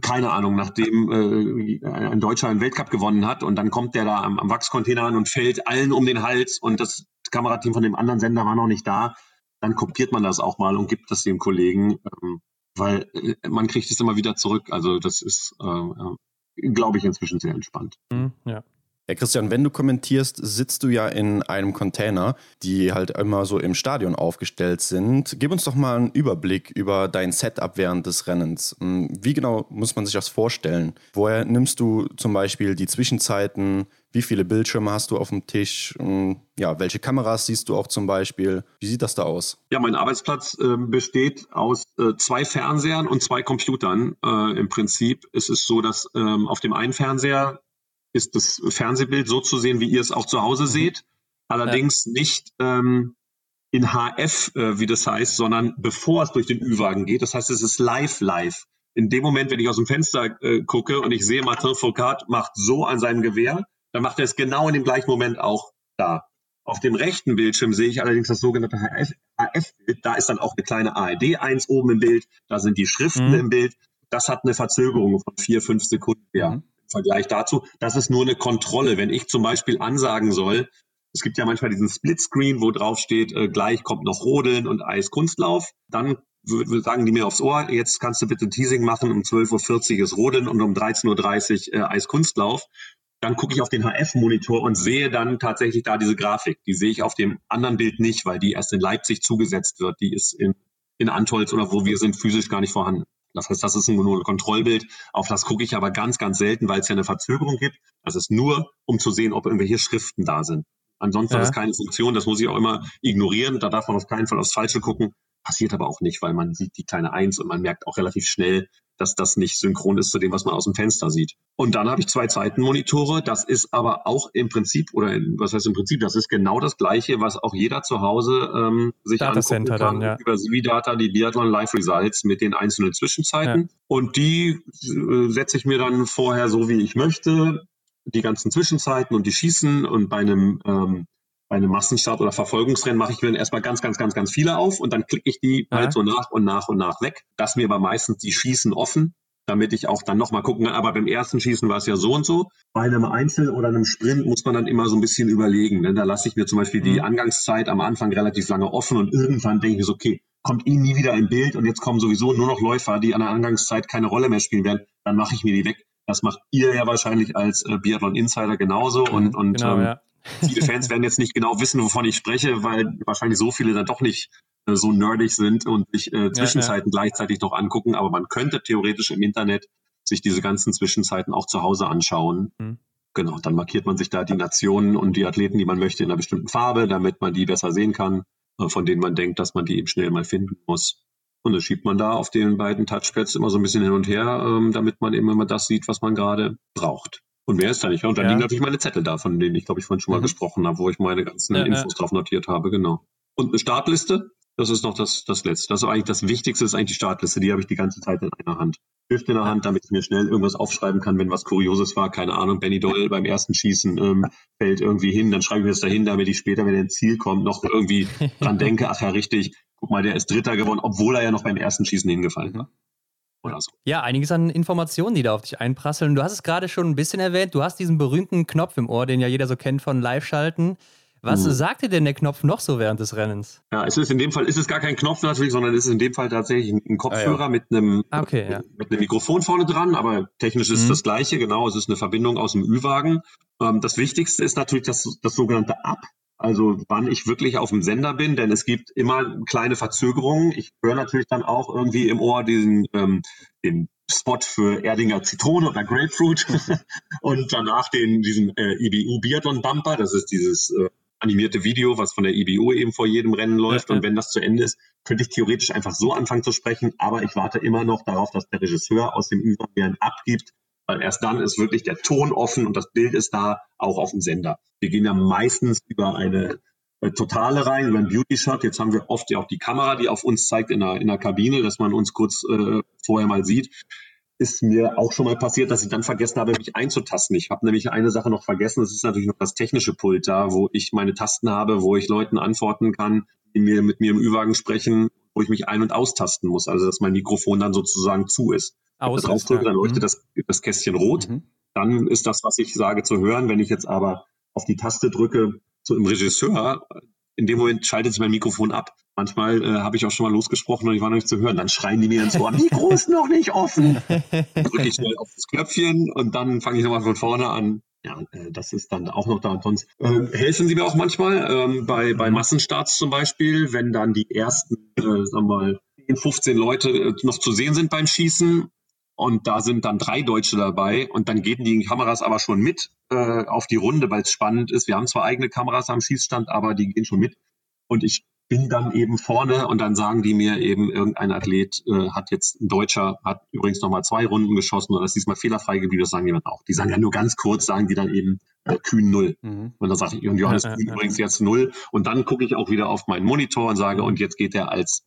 keine Ahnung, nachdem äh, ein Deutscher einen Weltcup gewonnen hat und dann kommt der da am, am Wachscontainer an und fällt allen um den Hals und das Kamerateam von dem anderen Sender war noch nicht da dann kopiert man das auch mal und gibt das dem Kollegen, ähm, weil äh, man kriegt es immer wieder zurück. Also das ist, äh, äh, glaube ich, inzwischen sehr entspannt. Mhm, ja. Ja, Christian, wenn du kommentierst, sitzt du ja in einem Container, die halt immer so im Stadion aufgestellt sind. Gib uns doch mal einen Überblick über dein Setup während des Rennens. Hm, wie genau muss man sich das vorstellen? Woher nimmst du zum Beispiel die Zwischenzeiten? Wie viele Bildschirme hast du auf dem Tisch? Hm, ja, welche Kameras siehst du auch zum Beispiel? Wie sieht das da aus? Ja, mein Arbeitsplatz äh, besteht aus äh, zwei Fernsehern und zwei Computern. Äh, Im Prinzip ist es so, dass ähm, auf dem einen Fernseher ist das Fernsehbild so zu sehen, wie ihr es auch zu Hause mhm. seht. Allerdings ja. nicht ähm, in HF, äh, wie das heißt, sondern bevor es durch den Ü-Wagen geht. Das heißt, es ist live, live. In dem Moment, wenn ich aus dem Fenster äh, gucke und ich sehe, Martin Foucault macht so an seinem Gewehr, dann macht er es genau in dem gleichen Moment auch da. Auf dem rechten Bildschirm sehe ich allerdings das sogenannte HF-Bild. Da ist dann auch eine kleine ARD 1 oben im Bild. Da sind die Schriften mhm. im Bild. Das hat eine Verzögerung von vier, fünf Sekunden. Ja. Mhm. Vergleich dazu. Das ist nur eine Kontrolle. Wenn ich zum Beispiel ansagen soll, es gibt ja manchmal diesen Splitscreen, wo drauf steht, äh, gleich kommt noch Rodeln und Eiskunstlauf. Dann sagen die mir aufs Ohr, jetzt kannst du bitte Teasing machen, um 12.40 Uhr ist Rodeln und um 13.30 Uhr äh, Eiskunstlauf. Dann gucke ich auf den HF-Monitor und sehe dann tatsächlich da diese Grafik. Die sehe ich auf dem anderen Bild nicht, weil die erst in Leipzig zugesetzt wird. Die ist in, in Antolz oder wo wir sind physisch gar nicht vorhanden. Das heißt, das ist ein Kontrollbild. Auf das gucke ich aber ganz, ganz selten, weil es ja eine Verzögerung gibt. Das ist nur, um zu sehen, ob irgendwelche Schriften da sind. Ansonsten ja. hat es keine Funktion. Das muss ich auch immer ignorieren. Da darf man auf keinen Fall aufs Falsche gucken. Passiert aber auch nicht, weil man sieht die kleine Eins und man merkt auch relativ schnell, dass das nicht synchron ist zu dem, was man aus dem Fenster sieht. Und dann habe ich zwei Zeitenmonitore. Das ist aber auch im Prinzip, oder was heißt im Prinzip, das ist genau das Gleiche, was auch jeder zu Hause ähm, sich Data angucken kann dann, ja. über Cividata, die Biathlon Live Results mit den einzelnen Zwischenzeiten. Ja. Und die äh, setze ich mir dann vorher so, wie ich möchte. Die ganzen Zwischenzeiten und die Schießen und bei einem ähm, bei einem Massenstart oder Verfolgungsrennen mache ich mir dann erstmal ganz, ganz, ganz, ganz viele auf und dann klicke ich die ja. halt so nach und nach und nach weg. Das mir aber meistens die Schießen offen, damit ich auch dann nochmal gucken kann. Aber beim ersten Schießen war es ja so und so. Bei einem Einzel oder einem Sprint muss man dann immer so ein bisschen überlegen. Denn da lasse ich mir zum Beispiel mhm. die Angangszeit am Anfang relativ lange offen und irgendwann denke ich so, okay, kommt ihnen nie wieder im Bild und jetzt kommen sowieso nur noch Läufer, die an der Angangszeit keine Rolle mehr spielen werden, dann mache ich mir die weg. Das macht ihr ja wahrscheinlich als äh, Biathlon Insider genauso und, und genau, ähm, ja. Viele Fans werden jetzt nicht genau wissen, wovon ich spreche, weil wahrscheinlich so viele dann doch nicht äh, so nerdig sind und sich äh, Zwischenzeiten ja, ja. gleichzeitig noch angucken. Aber man könnte theoretisch im Internet sich diese ganzen Zwischenzeiten auch zu Hause anschauen. Mhm. Genau, dann markiert man sich da die Nationen und die Athleten, die man möchte, in einer bestimmten Farbe, damit man die besser sehen kann, äh, von denen man denkt, dass man die eben schnell mal finden muss. Und das schiebt man da auf den beiden Touchpads immer so ein bisschen hin und her, ähm, damit man eben immer das sieht, was man gerade braucht. Und wer ist da nicht? Und dann ja. liegen natürlich meine Zettel da, von denen ich, glaube ich, vorhin schon mal mhm. gesprochen habe, wo ich meine ganzen ja, Infos ja. drauf notiert habe, genau. Und eine Startliste, das ist noch das, das Letzte. Das ist eigentlich das Wichtigste, ist eigentlich die Startliste. Die habe ich die ganze Zeit in einer Hand. Stift in der Hand, damit ich mir schnell irgendwas aufschreiben kann, wenn was Kurioses war. Keine Ahnung, Benny Doll beim ersten Schießen ähm, fällt irgendwie hin. Dann schreibe ich mir das dahin, damit ich später, wenn er ins Ziel kommt, noch irgendwie [laughs] dran denke, ach ja, richtig, guck mal, der ist Dritter geworden, obwohl er ja noch beim ersten Schießen hingefallen war. Oder so. Ja, einiges an Informationen, die da auf dich einprasseln. Du hast es gerade schon ein bisschen erwähnt. Du hast diesen berühmten Knopf im Ohr, den ja jeder so kennt von Live-Schalten. Was mhm. sagte denn der Knopf noch so während des Rennens? Ja, es ist in dem Fall ist es gar kein Knopf natürlich, sondern es ist in dem Fall tatsächlich ein Kopfhörer ah, ja. mit einem okay, ja. mit einem Mikrofon vorne dran, aber technisch ist mhm. das gleiche, genau, es ist eine Verbindung aus dem Ü-Wagen. Ähm, das Wichtigste ist natürlich das, das sogenannte Up. Also wann ich wirklich auf dem Sender bin, denn es gibt immer kleine Verzögerungen. Ich höre natürlich dann auch irgendwie im Ohr diesen ähm, den Spot für Erdinger Zitrone oder Grapefruit [laughs] und danach den diesen äh, IBU Biathlon Bumper. Das ist dieses äh, animierte Video, was von der IBU eben vor jedem Rennen läuft. Und wenn das zu Ende ist, könnte ich theoretisch einfach so anfangen zu sprechen. Aber ich warte immer noch darauf, dass der Regisseur aus dem Über mir einen abgibt, weil erst dann ist wirklich der Ton offen und das Bild ist da, auch auf dem Sender. Wir gehen ja meistens über eine äh, Totale rein, über einen Beauty-Shot. Jetzt haben wir oft ja auch die Kamera, die auf uns zeigt in der, in der Kabine, dass man uns kurz äh, vorher mal sieht ist mir auch schon mal passiert, dass ich dann vergessen habe, mich einzutasten. Ich habe nämlich eine Sache noch vergessen. Das ist natürlich noch das technische Pult da, wo ich meine Tasten habe, wo ich Leuten antworten kann, die mir mit mir im Ü-Wagen sprechen, wo ich mich ein- und austasten muss. Also, dass mein Mikrofon dann sozusagen zu ist. Aus drauf drücke, dann leuchtet mhm. das, das Kästchen rot. Mhm. Dann ist das, was ich sage, zu hören. Wenn ich jetzt aber auf die Taste drücke, so im Regisseur, in dem Moment schaltet sich mein Mikrofon ab. Manchmal äh, habe ich auch schon mal losgesprochen und ich war noch nicht zu hören. Dann schreien die mir ins Ohr, [laughs] Mikro ist noch nicht offen. Dann drücke ich [laughs] schnell auf das Knöpfchen und dann fange ich nochmal von vorne an. Ja, äh, das ist dann auch noch da. Und sonst äh, helfen sie mir auch manchmal ähm, bei, bei Massenstarts zum Beispiel, wenn dann die ersten, äh, sagen wir mal, 15 Leute äh, noch zu sehen sind beim Schießen und da sind dann drei Deutsche dabei und dann gehen die Kameras aber schon mit äh, auf die Runde, weil es spannend ist. Wir haben zwar eigene Kameras am Schießstand, aber die gehen schon mit. Und ich bin dann eben vorne und dann sagen die mir eben, irgendein Athlet äh, hat jetzt, ein Deutscher hat übrigens nochmal zwei Runden geschossen oder ist diesmal fehlerfrei geblieben, das sagen die dann auch. Die sagen ja nur ganz kurz, sagen die dann eben äh, Kühn null. Mhm. Und dann sage ich, und Johannes Kühn übrigens jetzt null. Und dann gucke ich auch wieder auf meinen Monitor und sage, und jetzt geht er als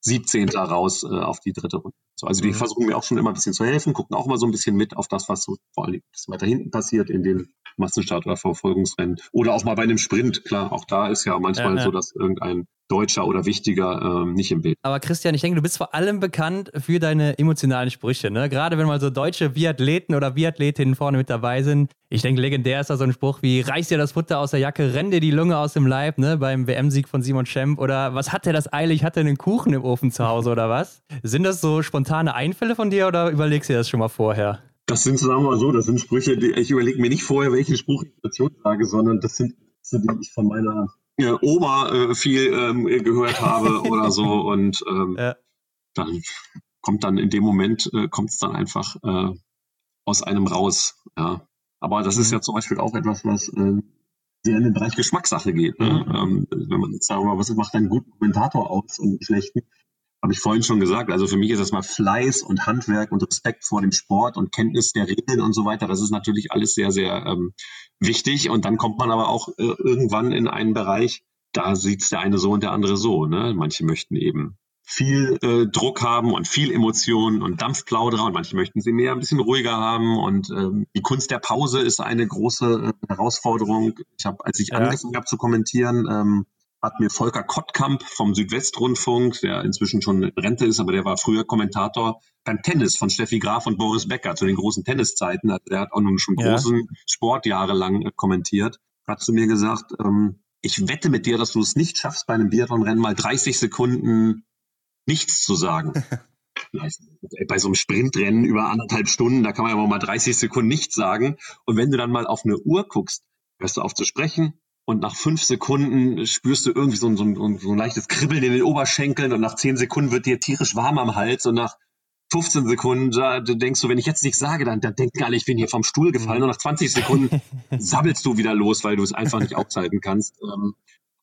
17. raus äh, auf die dritte Runde. So, also die mhm. versuchen mir auch schon immer ein bisschen zu helfen, gucken auch mal so ein bisschen mit auf das, was so vor allem weiter hinten passiert in den Massenstart oder Verfolgungsrennen. Oder auch mal bei einem Sprint, klar, auch da ist ja manchmal ja, ja. so, dass irgendein Deutscher oder Wichtiger ähm, nicht im Bild. Aber Christian, ich denke, du bist vor allem bekannt für deine emotionalen Sprüche. Ne? Gerade wenn mal so deutsche Biathleten oder Biathletinnen vorne mit dabei sind. Ich denke, legendär ist da so ein Spruch wie: Reiß dir das Futter aus der Jacke, renn dir die Lunge aus dem Leib, ne? beim WM-Sieg von Simon Schemp. Oder was hat der das eilig? Hat er einen Kuchen im Ofen zu Hause oder was? Sind das so spontane Einfälle von dir oder überlegst du dir das schon mal vorher? Das sind, sagen wir mal so, das sind Sprüche, die, ich überlege mir nicht vorher, welchen Spruch ich dazu sage, sondern das sind, die ich von meiner äh, Oma äh, viel ähm, gehört habe [laughs] oder so und ähm, ja. dann kommt dann in dem Moment, äh, kommt es dann einfach äh, aus einem raus. Ja. Aber das ist mhm. ja zum Beispiel auch etwas, was äh, sehr in den Bereich Geschmackssache geht. Ne? Mhm. Ähm, wenn man jetzt sagt, was macht einen guten Kommentator aus und einen schlechten, habe ich vorhin schon gesagt. Also für mich ist das mal Fleiß und Handwerk und Respekt vor dem Sport und Kenntnis der Regeln und so weiter. Das ist natürlich alles sehr, sehr ähm, wichtig. Und dann kommt man aber auch äh, irgendwann in einen Bereich, da sieht's der eine so und der andere so. Ne? Manche möchten eben viel äh, Druck haben und viel Emotionen und Dampfplauderer und manche möchten sie mehr ein bisschen ruhiger haben und ähm, die Kunst der Pause ist eine große äh, Herausforderung. Ich habe, als ich ja. angefangen habe zu kommentieren, ähm, hat mir Volker Kottkamp vom Südwestrundfunk, der inzwischen schon in Rente ist, aber der war früher Kommentator beim Tennis von Steffi Graf und Boris Becker zu den großen Tenniszeiten. Also der hat auch nun schon ja. großen Sport jahrelang äh, kommentiert. Hat zu mir gesagt, ähm, ich wette mit dir, dass du es nicht schaffst, bei einem Biathlon-Rennen mal 30 Sekunden nichts zu sagen. [laughs] bei so einem Sprintrennen über anderthalb Stunden, da kann man ja mal 30 Sekunden nichts sagen. Und wenn du dann mal auf eine Uhr guckst, hörst du auf zu sprechen und nach fünf Sekunden spürst du irgendwie so ein, so ein, so ein leichtes Kribbeln in den Oberschenkeln und nach zehn Sekunden wird dir tierisch warm am Hals und nach 15 Sekunden, da denkst du, wenn ich jetzt nichts sage, dann, dann denken alle, ich bin hier vom Stuhl gefallen und nach 20 Sekunden [laughs] sabbelst du wieder los, weil du es einfach nicht aufhalten kannst. Ähm,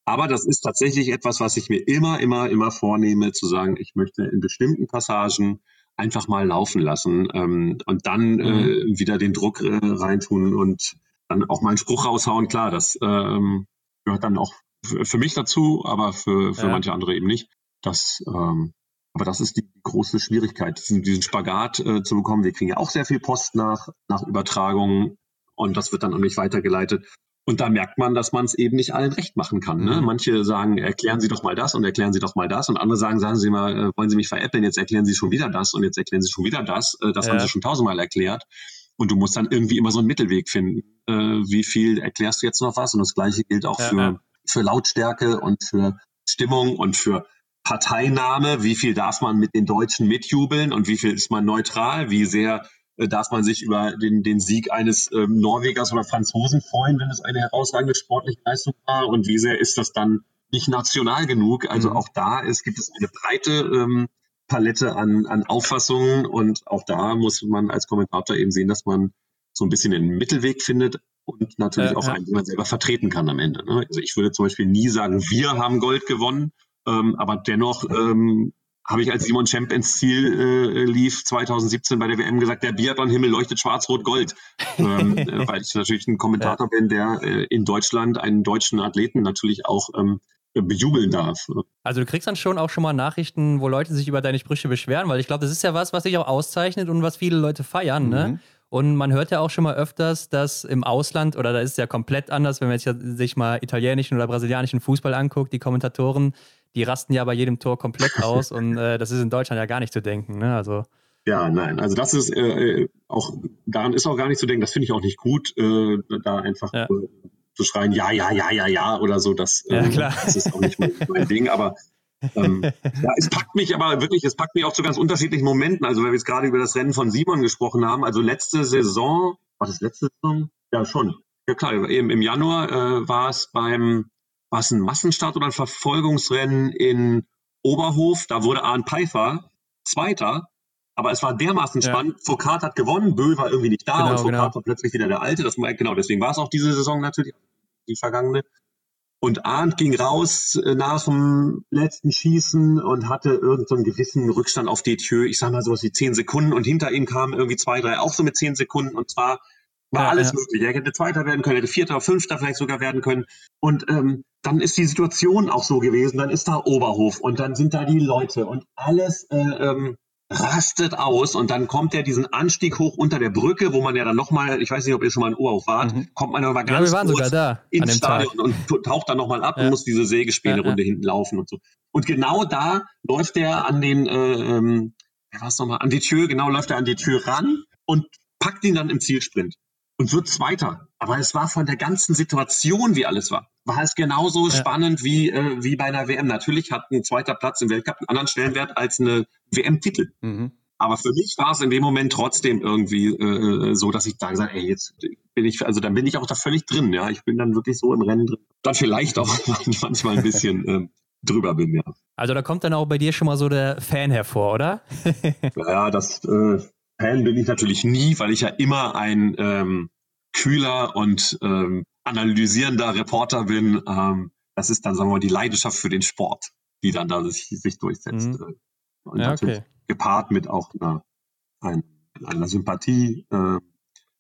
aber das ist tatsächlich etwas, was ich mir immer, immer, immer vornehme, zu sagen, ich möchte in bestimmten Passagen einfach mal laufen lassen ähm, und dann äh, mhm. wieder den Druck äh, reintun und dann auch mal einen Spruch raushauen. Klar, das ähm, gehört dann auch für mich dazu, aber für, für ja. manche andere eben nicht. Das, ähm, aber das ist die große Schwierigkeit, diesen, diesen Spagat äh, zu bekommen. Wir kriegen ja auch sehr viel Post nach, nach Übertragungen und das wird dann an mich weitergeleitet. Und da merkt man, dass man es eben nicht allen recht machen kann. Ne? Mhm. Manche sagen, erklären Sie doch mal das und erklären Sie doch mal das. Und andere sagen, sagen Sie mal, äh, wollen Sie mich veräppeln, jetzt erklären Sie schon wieder das und jetzt erklären Sie schon wieder das. Äh, das ja. haben Sie schon tausendmal erklärt. Und du musst dann irgendwie immer so einen Mittelweg finden. Äh, wie viel erklärst du jetzt noch was? Und das Gleiche gilt auch ja, für, ja. für Lautstärke und für Stimmung und für Parteinahme. Wie viel darf man mit den Deutschen mitjubeln und wie viel ist man neutral? Wie sehr äh, darf man sich über den, den Sieg eines ähm, Norwegers oder Franzosen freuen, wenn es eine herausragende sportliche Leistung war? Und wie sehr ist das dann nicht national genug? Also mhm. auch da ist, gibt es eine breite ähm, Palette an, an Auffassungen und auch da muss man als Kommentator eben sehen, dass man so ein bisschen den Mittelweg findet und natürlich äh, auch einen, den man selber vertreten kann am Ende. Ne? Also ich würde zum Beispiel nie sagen, wir haben Gold gewonnen, ähm, aber dennoch ähm, habe ich, als Simon Champ ins Ziel äh, lief 2017 bei der WM gesagt, der Biathlon-Himmel leuchtet schwarz-rot-gold. ähm, [laughs] äh, weil ich natürlich ein Kommentator ja. bin, der äh, in Deutschland einen deutschen Athleten natürlich auch ähm, bejubeln darf. Also du kriegst dann schon auch schon mal Nachrichten, wo Leute sich über deine Sprüche beschweren, weil ich glaube, das ist ja was, was sich auch auszeichnet und was viele Leute feiern, ne? mhm. ne? Und man hört ja auch schon mal öfters, dass im Ausland, oder da ist es ja komplett anders, wenn man jetzt sich mal italienischen oder brasilianischen Fußball anguckt, die Kommentatoren die rasten ja bei jedem Tor komplett [laughs] aus und äh, das ist in Deutschland ja gar nicht zu denken. Ne? Also ja, nein, also das ist äh, auch, daran ist auch gar nicht zu denken, das finde ich auch nicht gut, äh, da einfach ja. Zu schreien, ja, ja, ja, ja, ja oder so, das, ja, ähm, das ist auch nicht mein, mein Ding, aber ähm, ja, es packt mich aber wirklich, es packt mich auch zu ganz unterschiedlichen Momenten. Also, wenn wir jetzt gerade über das Rennen von Simon gesprochen haben, also letzte Saison, war das letzte Saison? Ja, schon. Ja, klar, eben im Januar äh, war es beim war es ein Massenstart oder ein Verfolgungsrennen in Oberhof. Da wurde Arne Pfeiffer Zweiter, aber es war dermaßen ja. spannend. Foucault hat gewonnen, Bö war irgendwie nicht da genau, und Foucault genau. war plötzlich wieder der Alte. Das genau, deswegen war es auch diese Saison natürlich, die vergangene. Und Arndt ging raus äh, nach dem letzten Schießen und hatte irgendeinen so gewissen Rückstand auf Detieu. Ich sag mal sowas wie zehn Sekunden und hinter ihm kamen irgendwie zwei, drei auch so mit zehn Sekunden und zwar war ja, alles ja. möglich. Er hätte Zweiter werden können, hätte Vierter, Fünfter vielleicht sogar werden können. Und ähm, dann ist die Situation auch so gewesen. Dann ist da Oberhof und dann sind da die Leute und alles äh, ähm, rastet aus. Und dann kommt er diesen Anstieg hoch unter der Brücke, wo man ja dann nochmal, ich weiß nicht, ob ihr schon mal in Oberhof wart, mhm. kommt man aber ganz ja, wir waren sogar da ins Stadion Tag. und taucht dann nochmal ab ja. und muss diese Sägespäne-Runde ja, hinten laufen und so. Und genau da läuft er an den, äh, ähm, was nochmal, an die Tür, genau läuft er an die Tür ran und packt ihn dann im Zielsprint und wird Zweiter. Aber es war von der ganzen Situation, wie alles war, war es genauso ja. spannend wie, äh, wie bei einer WM. Natürlich hat ein zweiter Platz im Weltcup einen anderen Stellenwert als eine WM-Titel. Mhm. Aber für mich war es in dem Moment trotzdem irgendwie äh, äh so, dass ich da gesagt ey, jetzt bin ich, also dann bin ich auch da völlig drin, ja. Ich bin dann wirklich so im Rennen drin. Dann vielleicht auch [laughs] manchmal ein bisschen äh, drüber bin, ja. Also da kommt dann auch bei dir schon mal so der Fan hervor, oder? ja, das äh, Fan bin ich natürlich nie, weil ich ja immer ein ähm, kühler und ähm, analysierender Reporter bin. Ähm, das ist dann, sagen wir mal, die Leidenschaft für den Sport, die dann da sich, sich durchsetzt. Mhm. Äh, und ja, natürlich okay. gepaart mit auch einer, ein, einer Sympathie äh,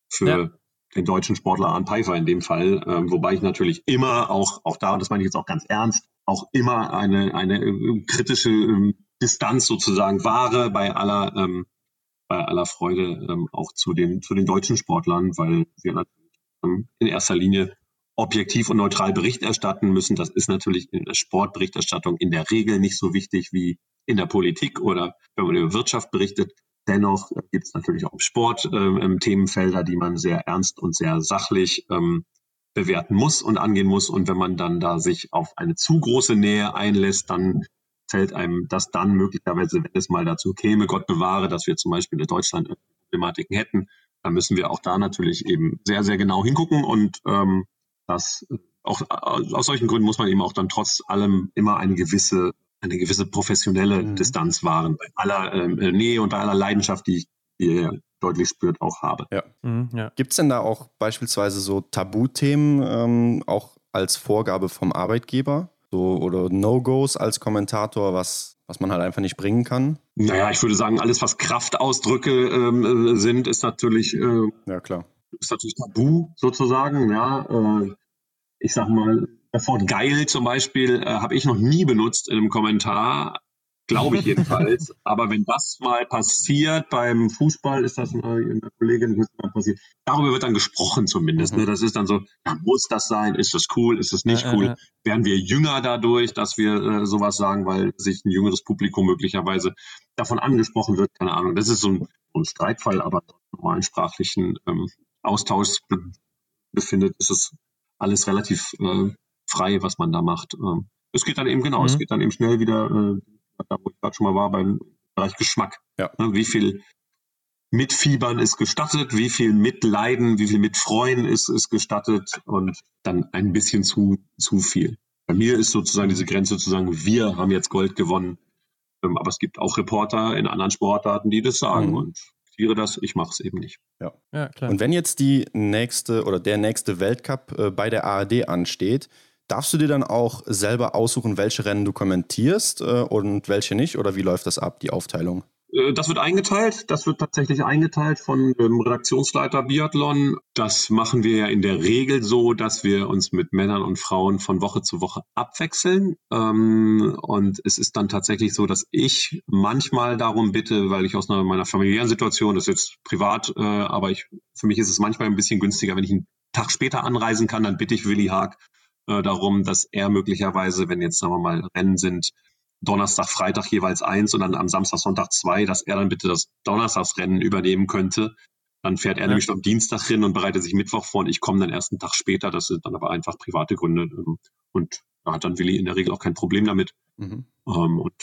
für ja. den deutschen Sportler Arne Pfeiffer in dem Fall, äh, wobei ich natürlich immer auch, auch da, und das meine ich jetzt auch ganz ernst, auch immer eine, eine äh, kritische äh, Distanz sozusagen wahre bei aller ähm, bei aller Freude ähm, auch zu den, zu den deutschen Sportlern, weil wir natürlich ähm, in erster Linie objektiv und neutral Bericht erstatten müssen. Das ist natürlich in der Sportberichterstattung in der Regel nicht so wichtig wie in der Politik oder wenn man über Wirtschaft berichtet. Dennoch gibt es natürlich auch im Sport ähm, Themenfelder, die man sehr ernst und sehr sachlich ähm, bewerten muss und angehen muss. Und wenn man dann da sich auf eine zu große Nähe einlässt, dann fällt einem das dann möglicherweise, wenn es mal dazu käme, Gott bewahre, dass wir zum Beispiel in Deutschland Problematiken hätten, dann müssen wir auch da natürlich eben sehr, sehr genau hingucken und ähm, das auch aus solchen Gründen muss man eben auch dann trotz allem immer eine gewisse eine gewisse professionelle mhm. Distanz wahren, bei aller äh, Nähe und bei aller Leidenschaft, die ich hier deutlich spürt, auch habe. Ja. Mhm, ja. Gibt es denn da auch beispielsweise so Tabuthemen, ähm, auch als Vorgabe vom Arbeitgeber? So, oder No-Gos als Kommentator, was, was man halt einfach nicht bringen kann? Naja, ich würde sagen, alles, was Kraftausdrücke ähm, äh, sind, ist natürlich, äh, ja, klar. ist natürlich tabu sozusagen. Ja, äh, ich sag mal, das Wort geil zum Beispiel äh, habe ich noch nie benutzt in einem Kommentar, glaube ich jedenfalls. [laughs] Aber wenn das mal passiert beim Fußball, ist das mal in der Kollegin passiert. Darüber wird dann gesprochen zumindest. Ne? Mhm. Ne? Das ist dann so, ja, muss das sein? Ist das cool? Ist das nicht ja, cool? Ja. Werden wir jünger dadurch, dass wir äh, sowas sagen, weil sich ein jüngeres Publikum möglicherweise davon angesprochen wird? Keine Ahnung. Das ist so ein, so ein Streitfall, aber normalen sprachlichen ähm, Austausch befindet, ist es alles relativ äh, frei, was man da macht. Ähm, es geht dann eben genau, mhm. es geht dann eben schnell wieder, äh, wo ich gerade schon mal war, beim Bereich Geschmack. Ja. Ne, wie viel Mitfiebern ist gestattet, wie viel Mitleiden, wie viel Mitfreuen ist, ist gestattet und dann ein bisschen zu, zu viel. Bei mir ist sozusagen diese Grenze zu sagen, wir haben jetzt Gold gewonnen. Ähm, aber es gibt auch Reporter in anderen Sportarten, die das sagen mhm. und akzeptiere das, ich mache es eben nicht. Ja. ja, klar. Und wenn jetzt die nächste oder der nächste Weltcup äh, bei der ARD ansteht, Darfst du dir dann auch selber aussuchen, welche Rennen du kommentierst äh, und welche nicht? Oder wie läuft das ab, die Aufteilung? Äh, das wird eingeteilt. Das wird tatsächlich eingeteilt von dem Redaktionsleiter Biathlon. Das machen wir ja in der Regel so, dass wir uns mit Männern und Frauen von Woche zu Woche abwechseln. Ähm, und es ist dann tatsächlich so, dass ich manchmal darum bitte, weil ich aus meiner familiären Situation, das ist jetzt privat, äh, aber ich, für mich ist es manchmal ein bisschen günstiger, wenn ich einen Tag später anreisen kann, dann bitte ich Willi Haag äh, darum, dass er möglicherweise, wenn jetzt sagen wir mal Rennen sind, Donnerstag, Freitag jeweils eins und dann am Samstag, Sonntag zwei, dass er dann bitte das Donnerstagsrennen übernehmen könnte. Dann fährt er ja. nämlich am Dienstag hin und bereitet sich Mittwoch vor und ich komme dann erst einen Tag später. Das sind dann aber einfach private Gründe. Ähm, und da hat dann Willi in der Regel auch kein Problem damit. Mhm. Ähm, und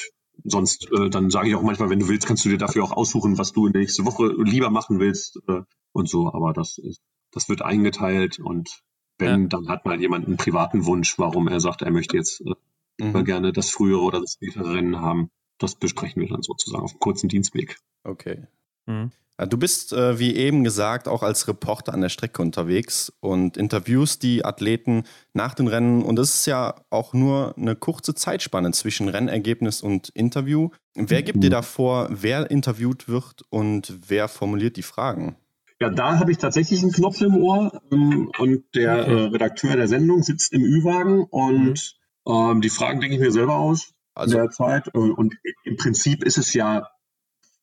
sonst, äh, dann sage ich auch manchmal, wenn du willst, kannst du dir dafür auch aussuchen, was du in der nächsten Woche lieber machen willst äh, und so. Aber das ist, das wird eingeteilt und wenn, ja. dann hat mal jemand einen privaten Wunsch, warum er sagt, er möchte jetzt äh, mhm. gerne das frühere oder das spätere Rennen haben. Das besprechen wir dann sozusagen auf einem kurzen Dienstweg. Okay. Mhm. Du bist, äh, wie eben gesagt, auch als Reporter an der Strecke unterwegs und interviewst die Athleten nach den Rennen. Und es ist ja auch nur eine kurze Zeitspanne zwischen Rennergebnis und Interview. Wer gibt dir mhm. da vor, wer interviewt wird und wer formuliert die Fragen? Ja, da habe ich tatsächlich einen Knopf im Ohr ähm, und der okay. äh, Redakteur der Sendung sitzt im Ü-Wagen und mhm. ähm, die Fragen denke ich mir selber aus also, in der Zeit. Äh, und im Prinzip ist es ja,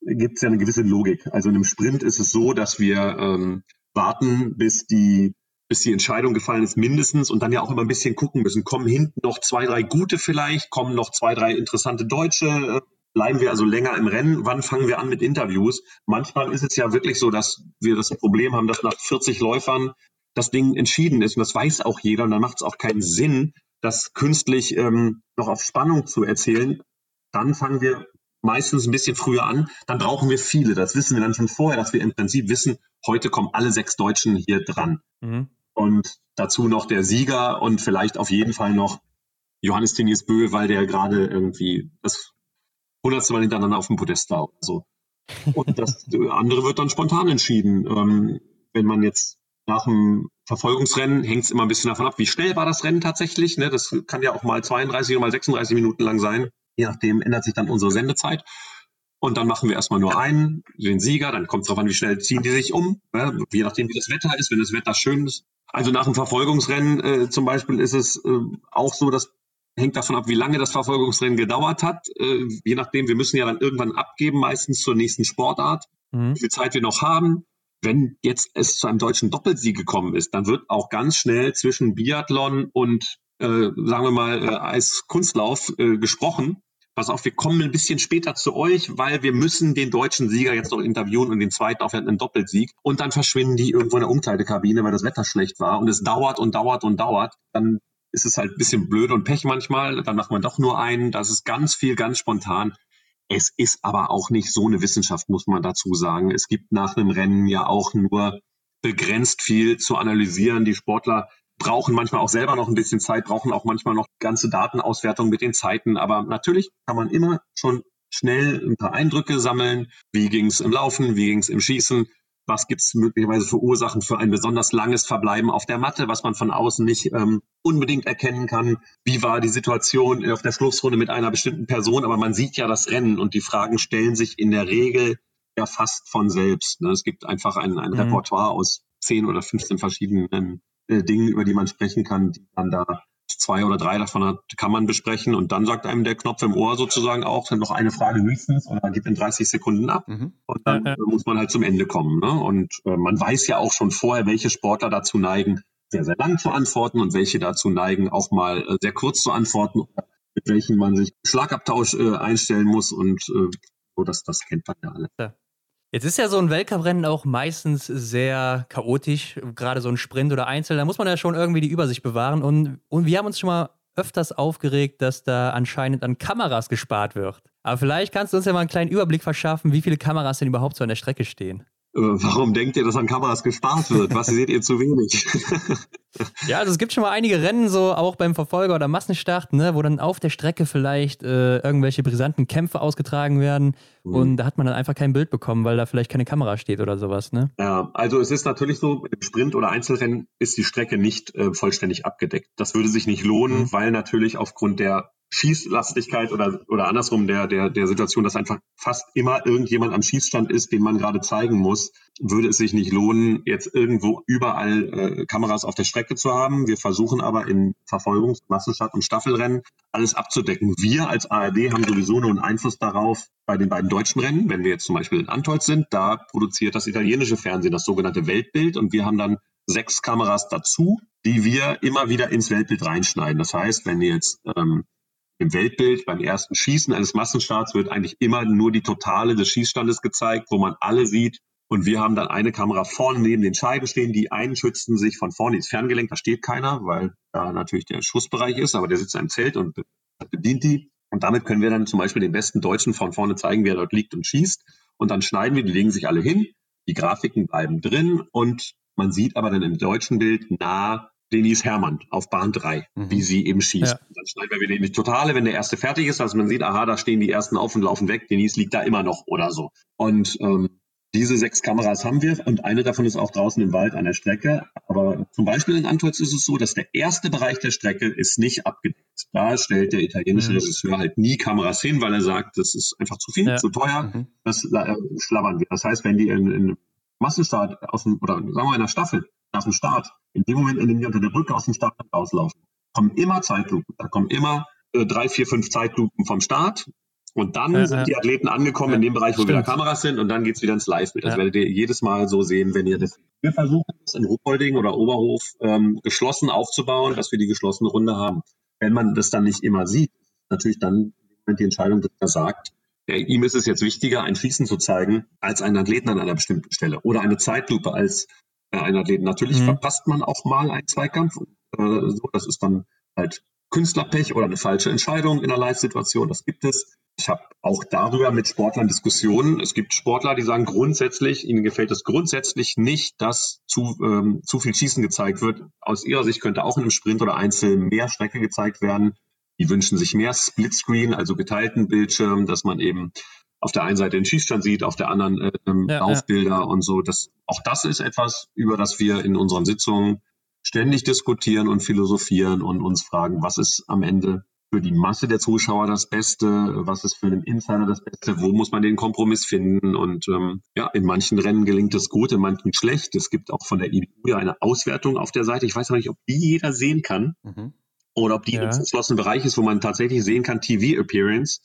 gibt es ja eine gewisse Logik. Also in einem Sprint ist es so, dass wir ähm, warten, bis die bis die Entscheidung gefallen ist, mindestens und dann ja auch immer ein bisschen gucken müssen. Kommen hinten noch zwei, drei gute vielleicht, kommen noch zwei, drei interessante Deutsche, Bleiben wir also länger im Rennen? Wann fangen wir an mit Interviews? Manchmal ist es ja wirklich so, dass wir das Problem haben, dass nach 40 Läufern das Ding entschieden ist. Und das weiß auch jeder. Und dann macht es auch keinen Sinn, das künstlich ähm, noch auf Spannung zu erzählen. Dann fangen wir meistens ein bisschen früher an. Dann brauchen wir viele. Das wissen wir dann schon vorher, dass wir im Prinzip wissen, heute kommen alle sechs Deutschen hier dran. Mhm. Und dazu noch der Sieger und vielleicht auf jeden Fall noch Johannes Tinius Bö, weil der gerade irgendwie das hundertste Mal hintereinander auf dem Podest war. So. Und das andere wird dann spontan entschieden. Ähm, wenn man jetzt nach dem Verfolgungsrennen hängt es immer ein bisschen davon ab, wie schnell war das Rennen tatsächlich. Ne? Das kann ja auch mal 32 oder mal 36 Minuten lang sein. Je nachdem ändert sich dann unsere Sendezeit. Und dann machen wir erstmal nur einen, den Sieger, dann kommt es darauf an, wie schnell ziehen die sich um. Ne? Je nachdem, wie das Wetter ist, wenn das Wetter schön ist. Also nach dem Verfolgungsrennen äh, zum Beispiel ist es äh, auch so, dass hängt davon ab, wie lange das Verfolgungsrennen gedauert hat. Äh, je nachdem, wir müssen ja dann irgendwann abgeben, meistens zur nächsten Sportart, mhm. wie viel Zeit wir noch haben. Wenn jetzt es zu einem deutschen Doppelsieg gekommen ist, dann wird auch ganz schnell zwischen Biathlon und, äh, sagen wir mal, äh, Eiskunstlauf äh, gesprochen. Pass auf, wir kommen ein bisschen später zu euch, weil wir müssen den deutschen Sieger jetzt noch interviewen und den zweiten auf einen Doppelsieg. Und dann verschwinden die irgendwo in der Umkleidekabine, weil das Wetter schlecht war. Und es dauert und dauert und dauert. Dann ist es halt ein bisschen blöd und Pech manchmal. Dann macht man doch nur einen. Das ist ganz viel, ganz spontan. Es ist aber auch nicht so eine Wissenschaft, muss man dazu sagen. Es gibt nach einem Rennen ja auch nur begrenzt viel zu analysieren. Die Sportler brauchen manchmal auch selber noch ein bisschen Zeit, brauchen auch manchmal noch ganze Datenauswertung mit den Zeiten. Aber natürlich kann man immer schon schnell ein paar Eindrücke sammeln. Wie ging es im Laufen? Wie ging es im Schießen? Was gibt es möglicherweise für Ursachen für ein besonders langes Verbleiben auf der Matte, was man von außen nicht ähm, unbedingt erkennen kann? Wie war die Situation auf der Schlussrunde mit einer bestimmten Person? Aber man sieht ja das Rennen und die Fragen stellen sich in der Regel ja fast von selbst. Ne? Es gibt einfach ein, ein mhm. Repertoire aus zehn oder 15 verschiedenen äh, Dingen, über die man sprechen kann, die man da zwei oder drei davon hat, kann man besprechen und dann sagt einem der Knopf im Ohr sozusagen auch dann noch eine Frage höchstens oder gibt in 30 Sekunden ab mhm. und dann ja. muss man halt zum Ende kommen. Ne? Und äh, man weiß ja auch schon vorher, welche Sportler dazu neigen, sehr, sehr lang zu antworten und welche dazu neigen, auch mal äh, sehr kurz zu antworten, mit welchen man sich Schlagabtausch äh, einstellen muss und äh, so, das, das kennt man ja alle. Ja. Jetzt ist ja so ein Weltcuprennen auch meistens sehr chaotisch, gerade so ein Sprint oder Einzel. Da muss man ja schon irgendwie die Übersicht bewahren. Und, und wir haben uns schon mal öfters aufgeregt, dass da anscheinend an Kameras gespart wird. Aber vielleicht kannst du uns ja mal einen kleinen Überblick verschaffen, wie viele Kameras denn überhaupt so an der Strecke stehen. Äh, warum denkt ihr, dass an Kameras gespart wird? Was seht ihr zu wenig? [laughs] ja, also es gibt schon mal einige Rennen, so auch beim Verfolger oder Massenstart, ne, wo dann auf der Strecke vielleicht äh, irgendwelche brisanten Kämpfe ausgetragen werden mhm. und da hat man dann einfach kein Bild bekommen, weil da vielleicht keine Kamera steht oder sowas, ne? Ja, also es ist natürlich so, im Sprint oder Einzelrennen ist die Strecke nicht äh, vollständig abgedeckt. Das würde sich nicht lohnen, mhm. weil natürlich aufgrund der Schießlastigkeit oder, oder andersrum der, der, der Situation, dass einfach fast immer irgendjemand am Schießstand ist, den man gerade zeigen muss, würde es sich nicht lohnen, jetzt irgendwo überall äh, Kameras auf der Strecke zu haben. Wir versuchen aber in Verfolgungs-, Massenstart- und Staffelrennen alles abzudecken. Wir als ARD haben sowieso nur einen Einfluss darauf bei den beiden deutschen Rennen. Wenn wir jetzt zum Beispiel in Antolz sind, da produziert das italienische Fernsehen das sogenannte Weltbild und wir haben dann sechs Kameras dazu, die wir immer wieder ins Weltbild reinschneiden. Das heißt, wenn ihr jetzt ähm, im Weltbild beim ersten Schießen eines Massenstarts wird eigentlich immer nur die Totale des Schießstandes gezeigt, wo man alle sieht. Und wir haben dann eine Kamera vorne neben den Scheiben stehen. Die einen schützen sich von vorne ins Ferngelenk. Da steht keiner, weil da natürlich der Schussbereich ist, aber der sitzt im Zelt und bedient die. Und damit können wir dann zum Beispiel den besten Deutschen von vorne zeigen, wer dort liegt und schießt. Und dann schneiden wir, die legen sich alle hin. Die Grafiken bleiben drin und man sieht aber dann im deutschen Bild nah Denise Herrmann auf Bahn 3, mhm. wie sie eben schießt. Ja. Dann schneiden wir wieder in die Totale, wenn der erste fertig ist, also man sieht, aha, da stehen die ersten auf und laufen weg, Denise liegt da immer noch oder so. Und ähm, diese sechs Kameras haben wir und eine davon ist auch draußen im Wald an der Strecke. Aber zum Beispiel in Antolz ist es so, dass der erste Bereich der Strecke ist nicht abgedeckt. Da stellt der italienische mhm. Regisseur halt nie Kameras hin, weil er sagt, das ist einfach zu viel, ja. zu teuer, mhm. das äh, schlabbern wir. Das heißt, wenn die in, in Massenstart aus dem, oder sagen wir in einer Staffel nach dem Start, in dem Moment, in dem die unter der Brücke aus dem Start rauslaufen, kommen immer Zeitlupen. Da kommen immer äh, drei, vier, fünf Zeitlupen vom Start. Und dann ja, sind die Athleten angekommen ja, in dem Bereich, wo stimmt. wieder Kameras sind und dann geht's wieder ins Live-Bild. Das werdet ihr jedes Mal so sehen, wenn ihr das. Wir versuchen es in Ruhpolding oder Oberhof ähm, geschlossen aufzubauen, dass wir die geschlossene Runde haben. Wenn man das dann nicht immer sieht, natürlich dann die Entscheidung, dass er sagt, ihm ist es jetzt wichtiger, ein Fließen zu zeigen, als einen Athleten an einer bestimmten Stelle oder eine Zeitlupe als äh, einen Athleten. Natürlich mhm. verpasst man auch mal einen Zweikampf. Äh, so, das ist dann halt Künstlerpech oder eine falsche Entscheidung in einer Live-Situation. Das gibt es. Ich habe auch darüber mit Sportlern Diskussionen. Es gibt Sportler, die sagen grundsätzlich, ihnen gefällt es grundsätzlich nicht, dass zu, ähm, zu viel Schießen gezeigt wird. Aus ihrer Sicht könnte auch in einem Sprint oder Einzel mehr Strecke gezeigt werden. Die wünschen sich mehr Splitscreen, also geteilten Bildschirm, dass man eben auf der einen Seite den Schießstand sieht, auf der anderen äh, ähm, ja, Laufbilder ja. und so. Das, auch das ist etwas, über das wir in unseren Sitzungen ständig diskutieren und philosophieren und uns fragen, was ist am Ende für die Masse der Zuschauer das Beste, was ist für den Insider das Beste, wo muss man den Kompromiss finden und ähm, ja, in manchen Rennen gelingt es gut, in manchen schlecht. Es gibt auch von der IBU ja eine Auswertung auf der Seite. Ich weiß noch nicht, ob die jeder sehen kann mhm. oder ob die ja. im geschlossenen Bereich ist, wo man tatsächlich sehen kann, TV-Appearance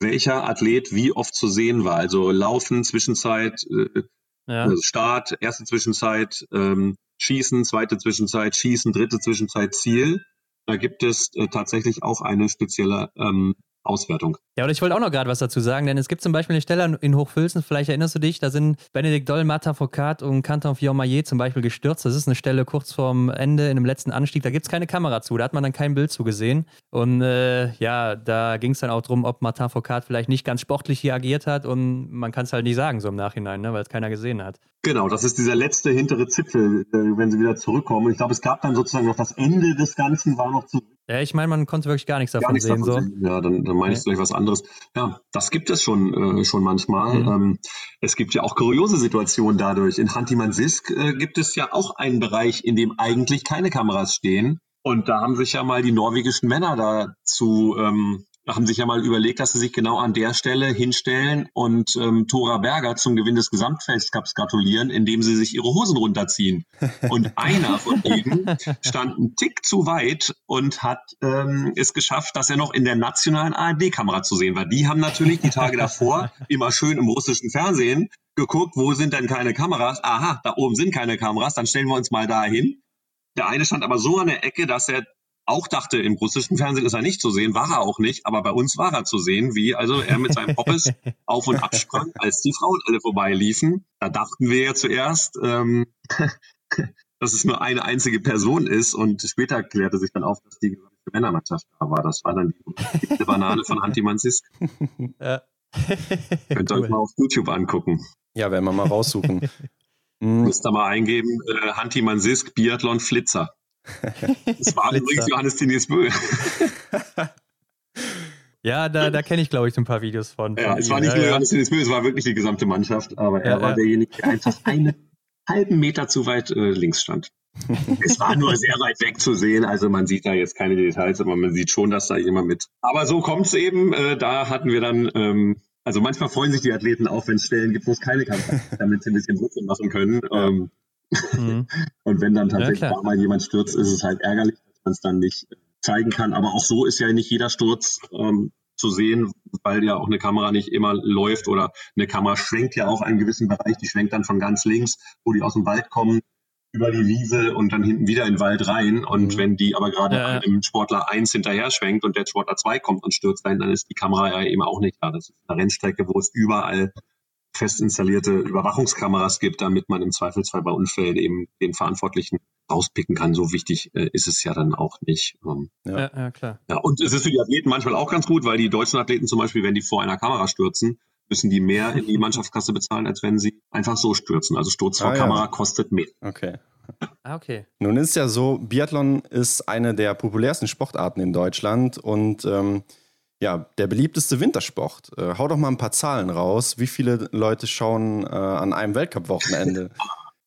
welcher Athlet wie oft zu sehen war. Also Laufen, Zwischenzeit, äh, ja. Also Start, erste Zwischenzeit, ähm, Schießen, zweite Zwischenzeit, Schießen, dritte Zwischenzeit, Ziel. Da gibt es äh, tatsächlich auch eine spezielle ähm, Auswertung. Ja, und ich wollte auch noch gerade was dazu sagen, denn es gibt zum Beispiel eine Stelle in Hochfilzen, vielleicht erinnerst du dich, da sind Benedikt Doll, Martin Foucault und Canton Fiormaillet zum Beispiel gestürzt. Das ist eine Stelle kurz vorm Ende, in dem letzten Anstieg. Da gibt es keine Kamera zu, da hat man dann kein Bild zugesehen. Und äh, ja, da ging es dann auch darum, ob Martin Foucault vielleicht nicht ganz sportlich hier agiert hat und man kann es halt nicht sagen so im Nachhinein, ne, weil es keiner gesehen hat. Genau, das ist dieser letzte hintere Zipfel, äh, wenn sie wieder zurückkommen. Ich glaube, es gab dann sozusagen noch das Ende des Ganzen war noch zu ja, ich meine, man konnte wirklich gar nichts davon gar nichts sehen. Davon so. Sehen. Ja, dann, dann meine ich vielleicht was anderes. Ja, das gibt es schon, äh, schon manchmal. Mhm. Ähm, es gibt ja auch kuriose Situationen dadurch. In Hantimansisk äh, gibt es ja auch einen Bereich, in dem eigentlich keine Kameras stehen. Und da haben sich ja mal die norwegischen Männer dazu ähm, haben sich ja mal überlegt, dass sie sich genau an der Stelle hinstellen und ähm, Tora Berger zum Gewinn des Gesamtfeldcups gratulieren, indem sie sich ihre Hosen runterziehen. [laughs] Und einer von ihnen stand einen Tick zu weit und hat ähm, es geschafft, dass er noch in der nationalen ARD-Kamera zu sehen war. Die haben natürlich die Tage davor [laughs] immer schön im russischen Fernsehen geguckt, wo sind denn keine Kameras? Aha, da oben sind keine Kameras, dann stellen wir uns mal da hin. Der eine stand aber so an der Ecke, dass er auch dachte, im russischen Fernsehen ist er nicht zu sehen, war er auch nicht, aber bei uns war er zu sehen, wie also er mit seinem Poppes [laughs] auf und ab sprang, als die Frauen alle vorbeiliefen. Da dachten wir ja zuerst, ähm, [laughs] dass es nur eine einzige Person ist und später klärte sich dann auf, dass die gesamte Männermannschaft da war. Das war dann die Banane von Anti Manzisk. [laughs] Ja. Könnt ihr cool. euch mal auf YouTube angucken. Ja, werden wir mal raussuchen. Müsst ihr mal eingeben, äh, Hanti Mansisk Biathlon Flitzer. Das war übrigens Johannes Tinius [laughs] Bö. Ja, da, da kenne ich, glaube ich, so ein paar Videos von. Ja, es war nicht nur Johannes Tinius Bö, es war wirklich die gesamte Mannschaft, aber er war derjenige, der einfach einen halben Meter zu weit äh, links stand. [laughs] es war nur sehr weit weg zu sehen, also man sieht da jetzt keine Details, aber man sieht schon, dass da jemand mit. Aber so kommt es eben, äh, da hatten wir dann, ähm, also manchmal freuen sich die Athleten auch, wenn es Stellen gibt, wo es keine Kamera [laughs] damit sie ein bisschen Druck machen können. Ähm, Mhm. [laughs] Und wenn dann tatsächlich ja, mal jemand stürzt, ist es halt ärgerlich, dass man es dann nicht zeigen kann. Aber auch so ist ja nicht jeder Sturz ähm, zu sehen, weil ja auch eine Kamera nicht immer läuft oder eine Kamera schwenkt ja auch einen gewissen Bereich. Die schwenkt dann von ganz links, wo die aus dem Wald kommen, über die Wiese und dann hinten wieder in den Wald rein. Und mhm. wenn die aber gerade ja, im Sportler 1 hinterher schwenkt und der Sportler 2 kommt und stürzt rein, dann ist die Kamera ja eben auch nicht da. Das ist eine Rennstrecke, wo es überall fest installierte Überwachungskameras gibt, damit man im Zweifelsfall bei Unfällen eben den Verantwortlichen rauspicken kann. So wichtig äh, ist es ja dann auch nicht. Ähm, ja. ja, klar. Ja, und es ist für die Athleten manchmal auch ganz gut, weil die deutschen Athleten zum Beispiel, wenn die vor einer Kamera stürzen, müssen die mehr in die [laughs] Mannschaftskasse bezahlen, als wenn sie einfach so stürzen. Also Sturz vor ah, Kamera ja. kostet mehr. Okay. Ah, okay. Nun ist ja so, Biathlon ist eine der populärsten Sportarten in Deutschland und ähm, ja, der beliebteste Wintersport. Äh, hau doch mal ein paar Zahlen raus. Wie viele Leute schauen äh, an einem Weltcup-Wochenende? [laughs]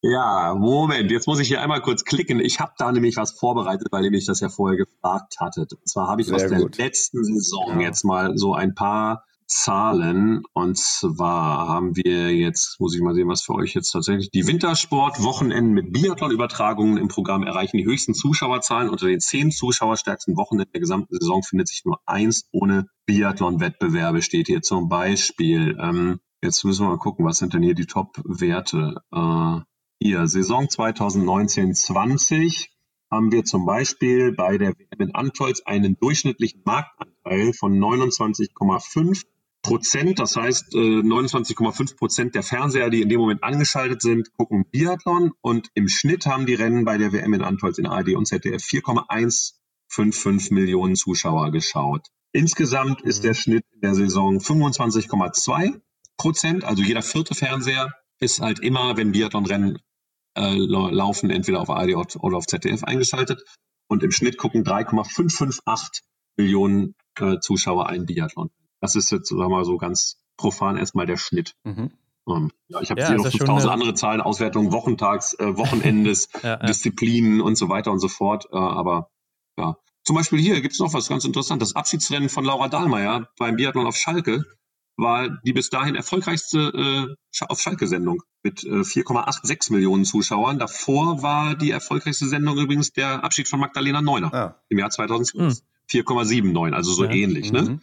Ja, Moment, jetzt muss ich hier einmal kurz klicken. Ich habe da nämlich was vorbereitet, weil ihr mich das ja vorher gefragt hattet. Und zwar habe ich Sehr aus gut. der letzten Saison ja. jetzt mal so ein paar Zahlen. Und zwar haben wir jetzt, muss ich mal sehen, was für euch jetzt tatsächlich, die Wintersport-Wochenenden mit Biathlon-Übertragungen im Programm erreichen die höchsten Zuschauerzahlen. Unter den zehn zuschauerstärksten Wochenenden der gesamten Saison findet sich nur eins ohne Biathlon-Wettbewerbe, steht hier zum Beispiel. Ähm, jetzt müssen wir mal gucken, was sind denn hier die Top-Werte? Äh, hier, Saison 2019-20 haben wir zum Beispiel bei der WM in Antolz einen durchschnittlichen Marktanteil von 29,5 Prozent. Das heißt, 29,5 äh, Prozent der Fernseher, die in dem Moment angeschaltet sind, gucken Biathlon. Und im Schnitt haben die Rennen bei der WM in Antolz in ARD und ZDF 4,155 Millionen Zuschauer geschaut. Insgesamt ist der Schnitt in der Saison 25,2 Prozent. Also jeder vierte Fernseher ist halt immer, wenn Biathlon-Rennen äh, laufen, entweder auf ARD oder auf ZDF eingeschaltet. Und im Schnitt gucken 3,558 Millionen äh, Zuschauer einen Biathlon. Das ist jetzt, sagen wir mal so ganz profan erstmal der Schnitt. Mhm. Um, ähm, ja, ich habe ja, hier noch 5000 andere Zahlen, Auswertungen Wochentags, äh, Wochenendes, [laughs] ja, ja. Disziplinen und so weiter und so fort. Äh, aber ja, zum Beispiel hier gibt es noch was ganz Interessantes. Abschiedsrennen von Laura Dahlmeier beim Biathlon auf Schalke war die bis dahin erfolgreichste äh, auf Schalke-Sendung mit äh, 4,86 Millionen Zuschauern. Davor war die erfolgreichste Sendung übrigens der Abschied von Magdalena Neuner ah. im Jahr 2012. Hm. 4,79, also so ähnlich. Ne? Mhm. Ne?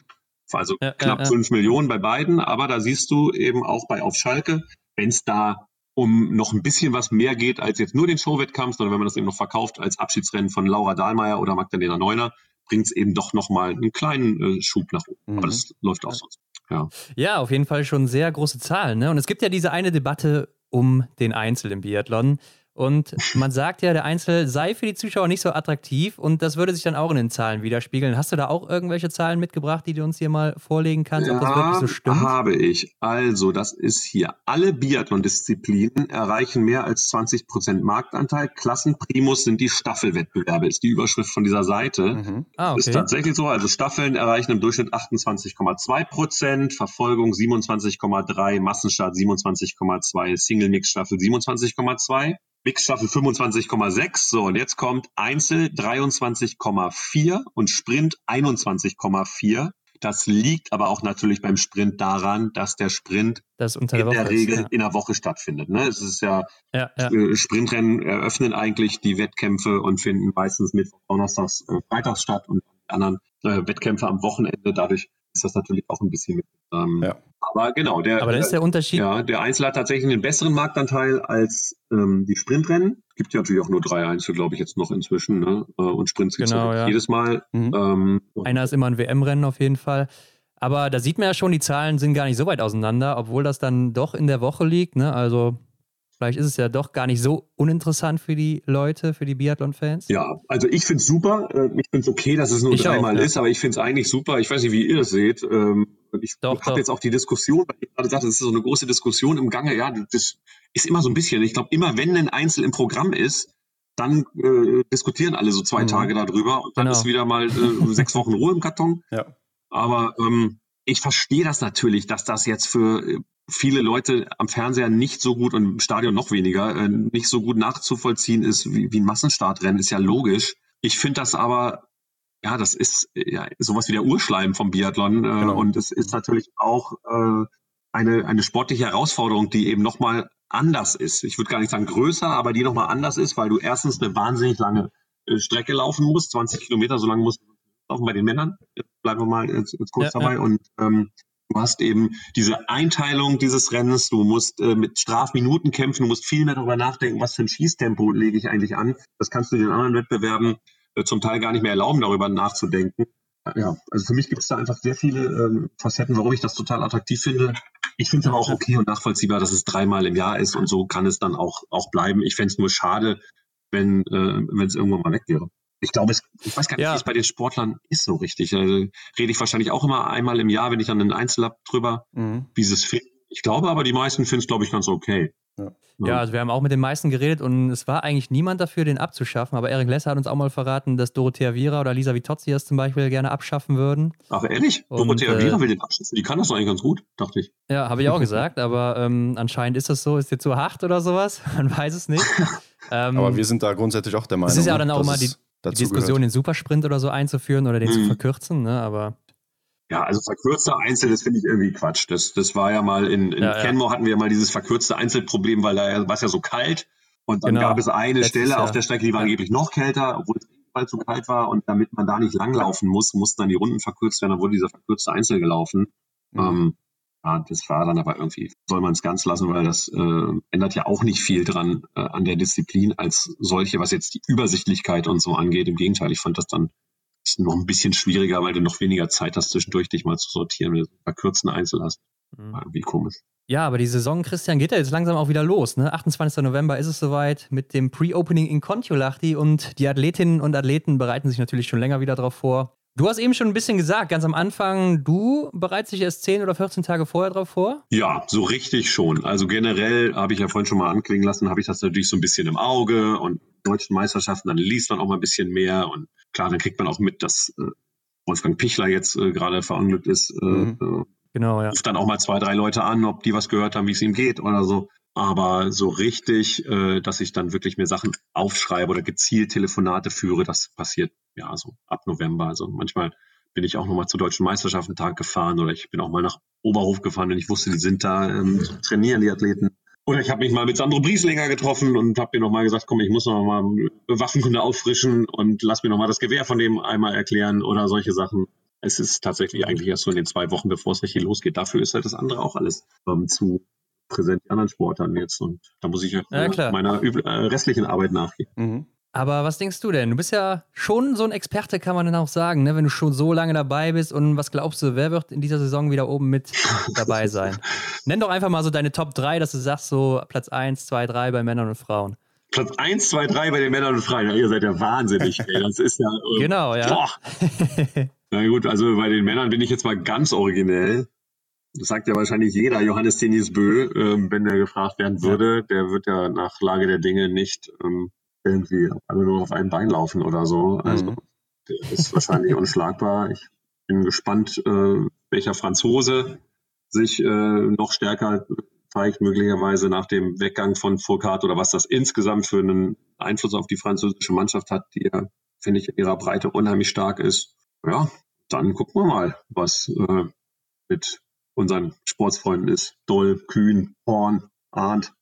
Also ja, knapp ja, ja. 5 Millionen bei beiden, aber da siehst du eben auch bei Auf Schalke, wenn es da um noch ein bisschen was mehr geht als jetzt nur den Showwettkampf, sondern wenn man das eben noch verkauft als Abschiedsrennen von Laura Dahlmeier oder Magdalena Neuner, bringt es eben doch nochmal einen kleinen äh, Schub nach oben. Mhm. Aber das läuft auch sonst. Ja. ja, auf jeden Fall schon sehr große Zahlen. Ne? Und es gibt ja diese eine Debatte um den Einzel im Biathlon. Und man sagt ja, der Einzel sei für die Zuschauer nicht so attraktiv und das würde sich dann auch in den Zahlen widerspiegeln. Hast du da auch irgendwelche Zahlen mitgebracht, die du uns hier mal vorlegen kannst, ob das wirklich so stimmt? habe ich. Also, das ist hier. Alle Biathlon-Disziplinen erreichen mehr als 20 Prozent Marktanteil. Klassenprimus sind die Staffelwettbewerbe, ist die Überschrift von dieser Seite. Mhm. Ah, okay. Ist tatsächlich so. Also Staffeln erreichen im Durchschnitt 28,2 Prozent, Verfolgung 27,3, Massenstart 27,2, Single-Mix-Staffel 27,2. Mixstaffel 25,6. So, und jetzt kommt Einzel 23,4 und Sprint 21,4. Das liegt aber auch natürlich beim Sprint daran, dass der Sprint das in der, der Regel ist, ja. in der Woche stattfindet. Ne? Es ist ja, ja, ja, äh, Sprintrennen eröffnen eigentlich die Wettkämpfe und finden meistens Mittwoch, Donnerstags, äh, Freitags statt und die anderen äh, Wettkämpfe am Wochenende. Dadurch ist das natürlich auch ein bisschen mit. Ähm, ja. Aber genau, der, aber ist der Unterschied. Ja, der Einzel hat tatsächlich einen besseren Marktanteil als ähm, die Sprintrennen. Gibt ja natürlich auch nur drei Einzel, glaube ich, jetzt noch inzwischen. Ne? Äh, und Sprints gibt genau, ja. jedes Mal. Mhm. Ähm, Einer ist immer ein WM-Rennen auf jeden Fall. Aber da sieht man ja schon, die Zahlen sind gar nicht so weit auseinander, obwohl das dann doch in der Woche liegt. Ne? Also Vielleicht ist es ja doch gar nicht so uninteressant für die Leute, für die Biathlon-Fans. Ja, also ich finde es super. Äh, ich finde es okay, dass es nur ich dreimal auch, ja. ist, aber ich finde es eigentlich super. Ich weiß nicht, wie ihr das seht. Ähm, ich habe jetzt auch die Diskussion, weil ich gerade sagte, das ist so eine große Diskussion im Gange. Ja, das ist immer so ein bisschen. Ich glaube, immer wenn ein Einzel im Programm ist, dann äh, diskutieren alle so zwei mhm. Tage darüber und dann genau. ist wieder mal äh, sechs Wochen Ruhe im Karton. Ja. Aber ähm, ich verstehe das natürlich, dass das jetzt für äh, viele Leute am Fernseher nicht so gut und im Stadion noch weniger, äh, nicht so gut nachzuvollziehen ist wie, wie ein Massenstartrennen, ist ja logisch. Ich finde das aber, ja, das ist ja sowas wie der Urschleim vom Biathlon. Äh, genau. Und es ist natürlich auch äh, eine, eine sportliche Herausforderung, die eben nochmal anders ist. Ich würde gar nicht sagen größer, aber die nochmal anders ist, weil du erstens eine wahnsinnig lange äh, Strecke laufen musst, 20 Kilometer, so lange musst du laufen bei den Männern. Jetzt bleiben wir mal jetzt, jetzt kurz ja, dabei. Ja. Und ähm, Du hast eben diese Einteilung dieses Rennens, du musst äh, mit Strafminuten kämpfen, du musst viel mehr darüber nachdenken, was für ein Schießtempo lege ich eigentlich an. Das kannst du den anderen Wettbewerben äh, zum Teil gar nicht mehr erlauben, darüber nachzudenken. Ja, also für mich gibt es da einfach sehr viele ähm, Facetten, warum ich das total attraktiv finde. Ich finde es aber auch okay und nachvollziehbar, dass es dreimal im Jahr ist und so kann es dann auch, auch bleiben. Ich fände es nur schade, wenn äh, es irgendwann mal weg wäre ich glaube, es, ich weiß gar nicht, ja. wie es bei den Sportlern ist so richtig. Also, rede ich wahrscheinlich auch immer einmal im Jahr, wenn ich dann einen Einzel habe, drüber, mhm. wie sie es finden. Ich glaube aber, die meisten finden es, glaube ich, ganz okay. Ja. ja. also wir haben auch mit den meisten geredet und es war eigentlich niemand dafür, den abzuschaffen. Aber Erik Lesser hat uns auch mal verraten, dass Dorothea Viera oder Lisa Vitozzi das zum Beispiel gerne abschaffen würden. Ach ehrlich? Und, Dorothea äh, Viera will den abschaffen? Die kann das doch eigentlich ganz gut, dachte ich. Ja, habe ich auch [laughs] gesagt, aber ähm, anscheinend ist das so. Ist dir zu hart oder sowas? [laughs] Man weiß es nicht. [laughs] ähm, aber wir sind da grundsätzlich auch der Meinung. Es ist ja dann auch immer die, die Diskussion, gehört. den Supersprint oder so einzuführen oder den mhm. zu verkürzen, ne? aber. Ja, also verkürzter Einzel, das finde ich irgendwie Quatsch. Das, das war ja mal in, in ja, Kenmore ja. hatten wir ja mal dieses verkürzte Einzelproblem, weil da war es ja so kalt. Und dann genau. gab es eine Letztes Stelle Jahr. auf der Strecke, die war ja. angeblich noch kälter, obwohl es weil zu kalt war. Und damit man da nicht langlaufen muss, mussten dann die Runden verkürzt werden. Dann wurde dieser verkürzte Einzel gelaufen. Mhm. Ähm, das war dann aber irgendwie, soll man es ganz lassen, weil das äh, ändert ja auch nicht viel dran äh, an der Disziplin als solche, was jetzt die Übersichtlichkeit und so angeht. Im Gegenteil, ich fand das dann ist noch ein bisschen schwieriger, weil du noch weniger Zeit hast, zwischendurch dich mal zu sortieren, wenn du verkürzten Einzel hast. Mhm. Wie komisch. Ja, aber die Saison, Christian, geht ja jetzt langsam auch wieder los. Ne? 28. November ist es soweit mit dem Pre-Opening in Kontiolahti und die Athletinnen und Athleten bereiten sich natürlich schon länger wieder darauf vor. Du hast eben schon ein bisschen gesagt, ganz am Anfang, du bereitest dich erst 10 oder 14 Tage vorher drauf vor? Ja, so richtig schon. Also generell habe ich ja vorhin schon mal anklingen lassen, habe ich das natürlich so ein bisschen im Auge und deutschen Meisterschaften, dann liest man auch mal ein bisschen mehr und klar, dann kriegt man auch mit, dass äh, Wolfgang Pichler jetzt äh, gerade verunglückt ist. Äh, mhm. Äh, genau, ja. Ruft dann auch mal zwei, drei Leute an, ob die was gehört haben, wie es ihm geht oder so. Aber so richtig, äh, dass ich dann wirklich mir Sachen aufschreibe oder gezielt Telefonate führe, das passiert ja so ab November. Also manchmal bin ich auch nochmal zur deutschen Meisterschaften Tag gefahren oder ich bin auch mal nach Oberhof gefahren, wenn ich wusste, die sind da, ähm, trainieren die Athleten. Oder ich habe mich mal mit Sandro Brieslinger getroffen und habe mir nochmal gesagt, komm, ich muss noch mal Waffenkunde auffrischen und lass mir nochmal das Gewehr von dem einmal erklären oder solche Sachen. Es ist tatsächlich eigentlich erst so in den zwei Wochen, bevor es richtig losgeht. Dafür ist halt das andere auch alles ähm, zu präsent die anderen Sportarten jetzt. Und da muss ich ja, meiner äh, restlichen Arbeit nachgehen. Mhm. Aber was denkst du denn? Du bist ja schon so ein Experte, kann man dann auch sagen, ne? wenn du schon so lange dabei bist. Und was glaubst du, wer wird in dieser Saison wieder oben mit [laughs] dabei sein? Nenn doch einfach mal so deine Top 3, dass du sagst, so Platz 1, 2, 3 bei Männern und Frauen. Platz 1, 2, 3 bei den Männern und Frauen. Ja, ihr seid ja wahnsinnig. Ey. [laughs] Das ist ja. Äh, genau, ja. [laughs] Na gut, also bei den Männern bin ich jetzt mal ganz originell. Das sagt ja wahrscheinlich jeder Johannes Tenis Bö, äh, wenn der gefragt werden würde. Der wird ja nach Lage der Dinge nicht ähm, irgendwie alle nur auf einem Bein laufen oder so. Also mhm. der ist wahrscheinlich [laughs] unschlagbar. Ich bin gespannt, äh, welcher Franzose sich äh, noch stärker zeigt, möglicherweise nach dem Weggang von Foucault oder was das insgesamt für einen Einfluss auf die französische Mannschaft hat, die ja, finde ich, in ihrer Breite unheimlich stark ist. Ja, dann gucken wir mal, was äh, mit unseren Sportsfreunden ist. Doll, Kühn, Horn, Arndt,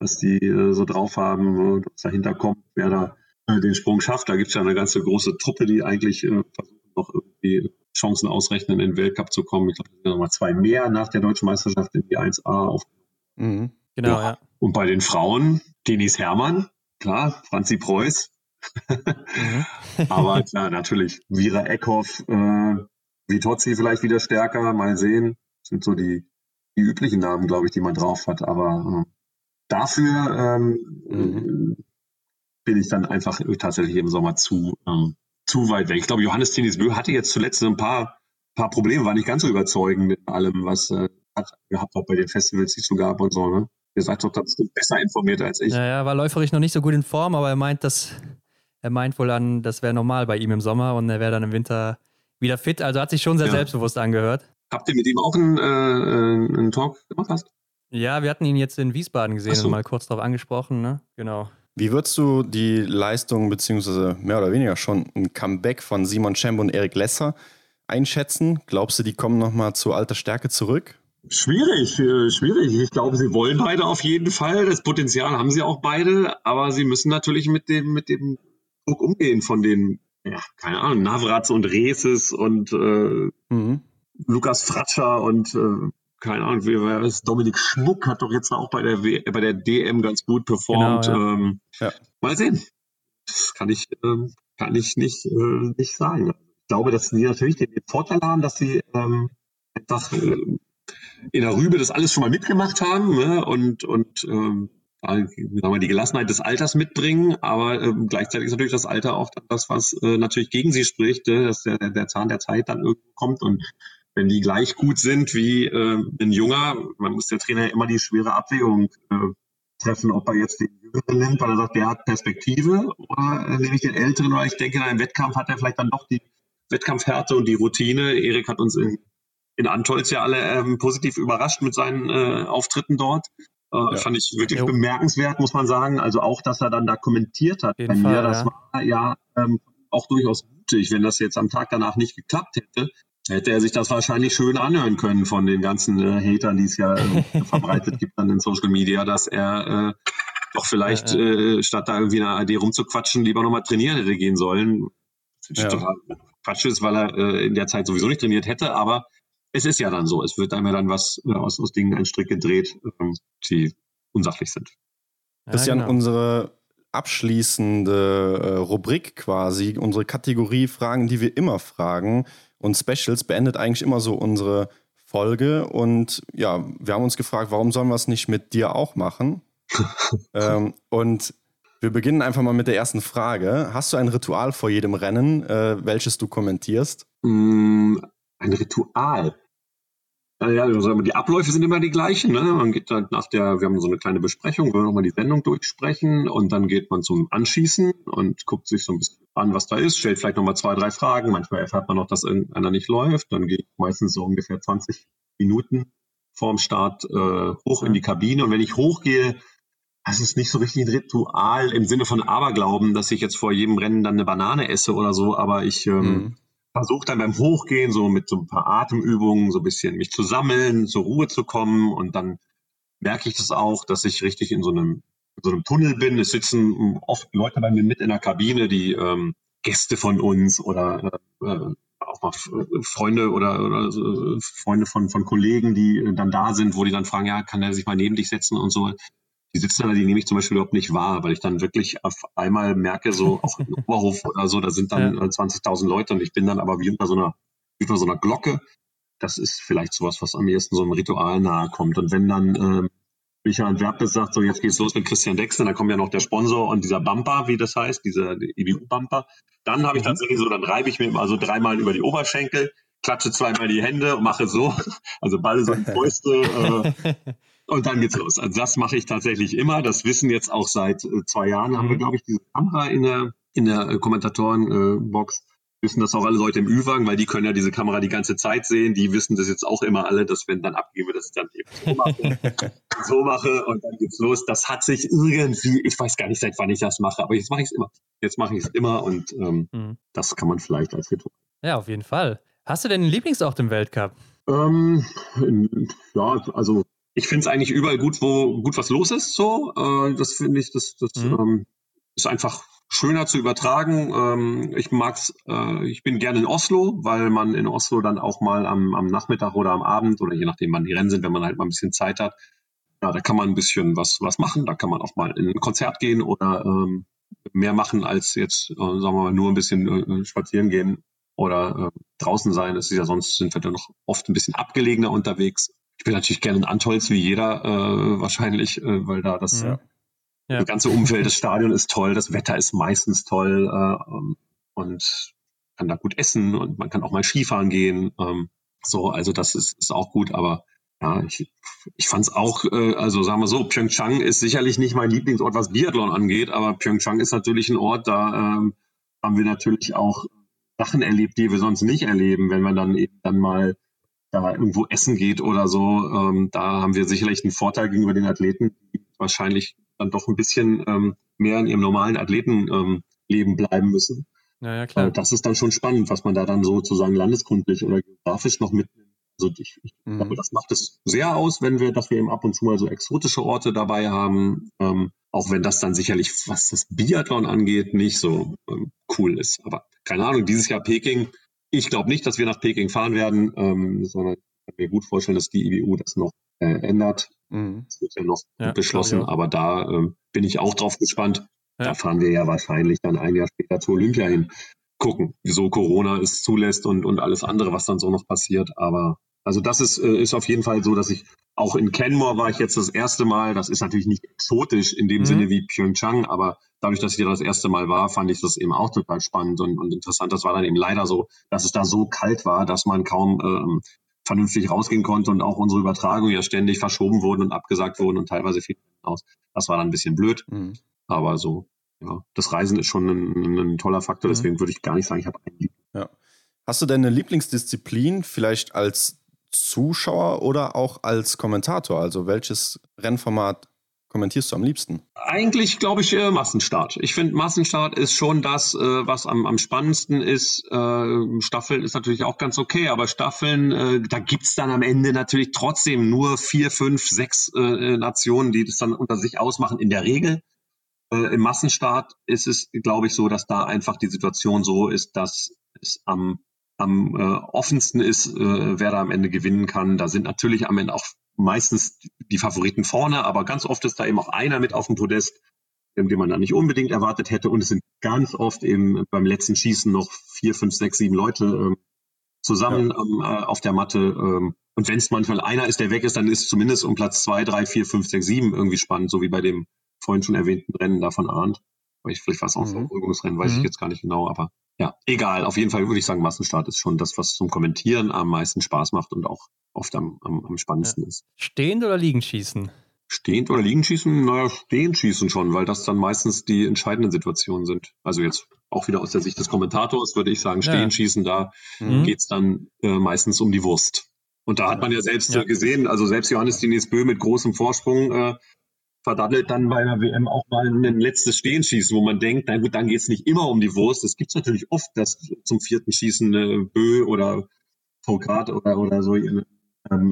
was die äh, so drauf haben, äh, was dahinter kommt, wer da äh, den Sprung schafft. Da gibt es ja eine ganze große Truppe, die eigentlich äh, noch irgendwie Chancen ausrechnen, in den Weltcup zu kommen. Ich glaube, es sind nochmal zwei mehr nach der deutschen Meisterschaft in die 1A auf. Mhm, genau, ja. ja. Und bei den Frauen, Denis Hermann, klar, Franzi Preuß. mhm. [laughs] Aber klar, natürlich, Vira Eckhoff, äh, Vitozzi vielleicht wieder stärker, mal sehen. Das sind so die, die üblichen Namen, glaube ich, die man drauf hat. Aber äh, dafür ähm, mhm. bin ich dann einfach tatsächlich im Sommer zu, ähm, zu weit weg. Ich glaube, Johannes Tinisbö hatte jetzt zuletzt ein paar, paar Probleme, war nicht ganz so überzeugend mit allem, was äh, hat gehabt, auch bei den Festivals, die es so gab und so. Ne? Ihr seid doch besser informiert als ich. Ja, ja, war läuferisch noch nicht so gut in Form, aber er meint, dass er meint wohl an, das wäre normal bei ihm im Sommer und er wäre dann im Winter wieder fit. Also hat sich schon sehr ja. selbstbewusst angehört. Habt ihr mit ihm auch einen, äh, äh einen Talk gemacht? Hast? Ja, wir hatten ihn jetzt in Wiesbaden gesehen so. und mal kurz darauf angesprochen, ne? Genau. Wie würdest du die Leistung beziehungsweise mehr oder weniger schon ein Comeback von Simon Schemp und Erik Lesser einschätzen? Glaubst du, die kommen nochmal zu alter Stärke zurück? Schwierig, äh, schwierig. Ich glaube, sie wollen beide auf jeden Fall. Das Potenzial haben sie auch beide, aber sie müssen natürlich mit dem, mit dem Druck umgehen von den, ja, keine Ahnung, Navratz und Reeses und äh, mhm. Lukas Fratscher und äh, keine Ahnung, wie war das? Dominik Schmuck hat doch jetzt auch bei der, w bei der DM ganz gut performt. Genau, ja. Ähm, ja. Mal sehen. Das kann ich, ähm, kann ich nicht, äh, nicht sagen. Ich glaube, dass sie natürlich den Vorteil haben, dass sie ähm, einfach äh, in der Rübe das alles schon mal mitgemacht haben ne? und, und ähm, sagen wir, die Gelassenheit des Alters mitbringen, aber ähm, gleichzeitig ist natürlich das Alter auch das, was äh, natürlich gegen sie spricht, äh, dass der, der Zahn der Zeit dann irgendwo kommt und wenn die gleich gut sind wie äh, ein Junger, man muss der Trainer immer die schwere Abwägung äh, treffen, ob er jetzt den Jüngeren nimmt, weil er sagt, der hat Perspektive, oder äh, nehme ich den Älteren, weil ich denke, einem Wettkampf hat er vielleicht dann doch die Wettkampfhärte und die Routine. Erik hat uns in, in Antolz ja alle ähm, positiv überrascht mit seinen äh, Auftritten dort. Äh, ja. Fand ich wirklich jo. bemerkenswert, muss man sagen. Also auch, dass er dann da kommentiert hat bei mir, das ja. war ja ähm, auch durchaus mutig, wenn das jetzt am Tag danach nicht geklappt hätte hätte er sich das wahrscheinlich schön anhören können von den ganzen äh, Hatern, die es ja äh, [laughs] verbreitet gibt an den Social Media, dass er äh, doch vielleicht ja, ja. Äh, statt da irgendwie in der AD rumzuquatschen, lieber nochmal trainieren hätte gehen sollen. Ja. Quatsch ist, weil er äh, in der Zeit sowieso nicht trainiert hätte, aber es ist ja dann so. Es wird einmal dann was äh, aus, aus Dingen ein Strick gedreht, ähm, die unsachlich sind. Das ist ja genau. unsere abschließende äh, Rubrik quasi, unsere Kategorie Fragen, die wir immer fragen und Specials beendet eigentlich immer so unsere Folge. Und ja, wir haben uns gefragt, warum sollen wir es nicht mit dir auch machen? [laughs] ähm, und wir beginnen einfach mal mit der ersten Frage. Hast du ein Ritual vor jedem Rennen, äh, welches du kommentierst? Mm, ein Ritual. Ja, also die Abläufe sind immer die gleichen. Ne? Man geht dann nach der, wir haben so eine kleine Besprechung, wir nochmal die Sendung durchsprechen und dann geht man zum Anschießen und guckt sich so ein bisschen an, was da ist, stellt vielleicht nochmal zwei, drei Fragen. Manchmal erfährt man noch, dass irgendeiner nicht läuft. Dann ich meistens so ungefähr 20 Minuten vorm Start äh, hoch in die Kabine. Und wenn ich hochgehe, das ist nicht so richtig ein Ritual im Sinne von Aberglauben, dass ich jetzt vor jedem Rennen dann eine Banane esse oder so, aber ich ähm, mhm versuche dann beim Hochgehen so mit so ein paar Atemübungen so ein bisschen mich zu sammeln, zur Ruhe zu kommen und dann merke ich das auch, dass ich richtig in so einem, in so einem Tunnel bin. Es sitzen oft Leute bei mir mit in der Kabine, die ähm, Gäste von uns oder äh, auch mal Freunde oder, oder äh, Freunde von, von Kollegen, die dann da sind, wo die dann fragen, ja, kann er sich mal neben dich setzen und so. Die sitzen da, die nehme ich zum Beispiel überhaupt nicht wahr, weil ich dann wirklich auf einmal merke, so [laughs] auch im Oberhof oder so, da sind dann ja. 20.000 Leute und ich bin dann aber wie unter so einer, wie unter so einer Glocke. Das ist vielleicht sowas, was am ehesten so einem Ritual nahe kommt. Und wenn dann ähm, Michael Werpes sagt, so jetzt geht's los mit Christian Dexter, dann kommt ja noch der Sponsor und dieser Bumper, wie das heißt, dieser EBU-Bumper. Dann habe ich mhm. tatsächlich so, dann reibe ich mir immer so dreimal über die Oberschenkel, klatsche zweimal die Hände und mache so, [laughs] also Ball so in Fäuste. Äh, [laughs] und dann geht's los. Also das mache ich tatsächlich immer. Das wissen jetzt auch seit äh, zwei Jahren. Haben wir, mhm. glaube ich, diese Kamera in der, in der äh, Kommentatorenbox. Wissen das auch alle Leute im Ü-Wagen, weil die können ja diese Kamera die ganze Zeit sehen. Die wissen das jetzt auch immer alle, dass wenn dann abgebe, dass ich dann eben so mache, [laughs] so mache und dann geht's los. Das hat sich irgendwie, ich weiß gar nicht, seit wann ich das mache, aber jetzt mache ich es immer. Jetzt mache ich es immer und ähm, mhm. das kann man vielleicht als Ritual. Ja, auf jeden Fall. Hast du denn einen Lieblingsort im Weltcup? Ähm, ja, also ich finde es eigentlich überall gut, wo gut was los ist. So, äh, das finde ich, das, das mhm. ähm, ist einfach schöner zu übertragen. Ähm, ich mag's, äh, ich bin gerne in Oslo, weil man in Oslo dann auch mal am, am Nachmittag oder am Abend oder je nachdem, wann die Rennen sind, wenn man halt mal ein bisschen Zeit hat, ja, da kann man ein bisschen was was machen. Da kann man auch mal in ein Konzert gehen oder ähm, mehr machen als jetzt, äh, sagen wir mal, nur ein bisschen äh, spazieren gehen oder äh, draußen sein. Es ist ja sonst sind wir dann noch oft ein bisschen abgelegener unterwegs. Ich bin natürlich gerne in Antolz wie jeder äh, wahrscheinlich, äh, weil da das, ja. Ja. das ganze Umfeld, das Stadion ist toll, das Wetter ist meistens toll äh, ähm, und kann da gut essen und man kann auch mal Skifahren gehen. Ähm, so, also das ist, ist auch gut, aber ja, ich, ich fand es auch, äh, also sagen wir so, Pyeongchang ist sicherlich nicht mein Lieblingsort, was Biathlon angeht, aber Pyeongchang ist natürlich ein Ort, da ähm, haben wir natürlich auch Sachen erlebt, die wir sonst nicht erleben, wenn man dann eben dann mal da irgendwo essen geht oder so. Ähm, da haben wir sicherlich einen Vorteil gegenüber den Athleten, die wahrscheinlich dann doch ein bisschen ähm, mehr in ihrem normalen Athletenleben ähm, bleiben müssen. Ja, ja, klar. Äh, das ist dann schon spannend, was man da dann sozusagen landeskundlich oder geografisch noch mitnimmt. Also ich, ich mhm. glaube, das macht es sehr aus, wenn wir, dass wir eben ab und zu mal so exotische Orte dabei haben. Ähm, auch wenn das dann sicherlich, was das Biathlon angeht, nicht so ähm, cool ist. Aber keine Ahnung, dieses Jahr Peking, ich glaube nicht, dass wir nach Peking fahren werden, ähm, sondern ich kann mir gut vorstellen, dass die IBU das noch äh, ändert. Mhm. Das wird ja noch ja, beschlossen, aber da ähm, bin ich auch drauf gespannt. Ja. Da fahren wir ja wahrscheinlich dann ein Jahr später zur Olympia hin. Gucken, wieso Corona es zulässt und, und alles andere, was dann so noch passiert. Aber also das ist, äh, ist auf jeden Fall so, dass ich auch in Kenmore war ich jetzt das erste Mal. Das ist natürlich nicht exotisch in dem mhm. Sinne wie Pyeongchang, aber dadurch, dass ich da das erste Mal war, fand ich das eben auch total spannend und, und interessant. Das war dann eben leider so, dass es da so kalt war, dass man kaum ähm, vernünftig rausgehen konnte und auch unsere Übertragungen ja ständig verschoben wurden und abgesagt wurden und teilweise viel aus. Das war dann ein bisschen blöd, mhm. aber so, ja, das Reisen ist schon ein, ein toller Faktor, mhm. deswegen würde ich gar nicht sagen, ich habe einen. Ja. Hast du denn eine Lieblingsdisziplin, vielleicht als Zuschauer oder auch als Kommentator? Also welches Rennformat kommentierst du am liebsten? Eigentlich glaube ich äh, Massenstart. Ich finde Massenstart ist schon das, äh, was am, am spannendsten ist. Äh, Staffeln ist natürlich auch ganz okay, aber Staffeln, äh, da es dann am Ende natürlich trotzdem nur vier, fünf, sechs äh, Nationen, die das dann unter sich ausmachen, in der Regel. Äh, Im Massenstart ist es, glaube ich, so, dass da einfach die Situation so ist, dass es am am äh, offensten ist, äh, wer da am Ende gewinnen kann. Da sind natürlich am Ende auch meistens die Favoriten vorne, aber ganz oft ist da eben auch einer mit auf dem Podest, den man da nicht unbedingt erwartet hätte. Und es sind ganz oft eben beim letzten Schießen noch vier, fünf, sechs, sieben Leute äh, zusammen ja. ähm, äh, auf der Matte. Ähm, und wenn es manchmal einer ist, der weg ist, dann ist zumindest um Platz zwei, drei, vier, fünf, sechs, sieben irgendwie spannend, so wie bei dem vorhin schon erwähnten Rennen davon ahnt. Ich, vielleicht war es auch mhm. ein Verfolgungsrennen, weiß mhm. ich jetzt gar nicht genau, aber ja, egal. Auf jeden Fall würde ich sagen, Massenstart ist schon das, was zum Kommentieren am meisten Spaß macht und auch oft am, am, am spannendsten ja. ist. Stehend oder liegend schießen? Stehend oder liegend schießen? Naja, stehend schießen schon, weil das dann meistens die entscheidenden Situationen sind. Also jetzt auch wieder aus der Sicht des Kommentators würde ich sagen, stehend ja. schießen, da mhm. geht's dann äh, meistens um die Wurst. Und da hat man ja selbst ja. gesehen, also selbst Johannes Diniz Bö mit großem Vorsprung äh, verdattelt dann bei einer WM auch mal ein letztes Stehen schießen, wo man denkt, na gut, dann geht es nicht immer um die Wurst. Es gibt natürlich oft, dass zum vierten Schießen äh, Bö oder Tokrat oder, oder so ähm,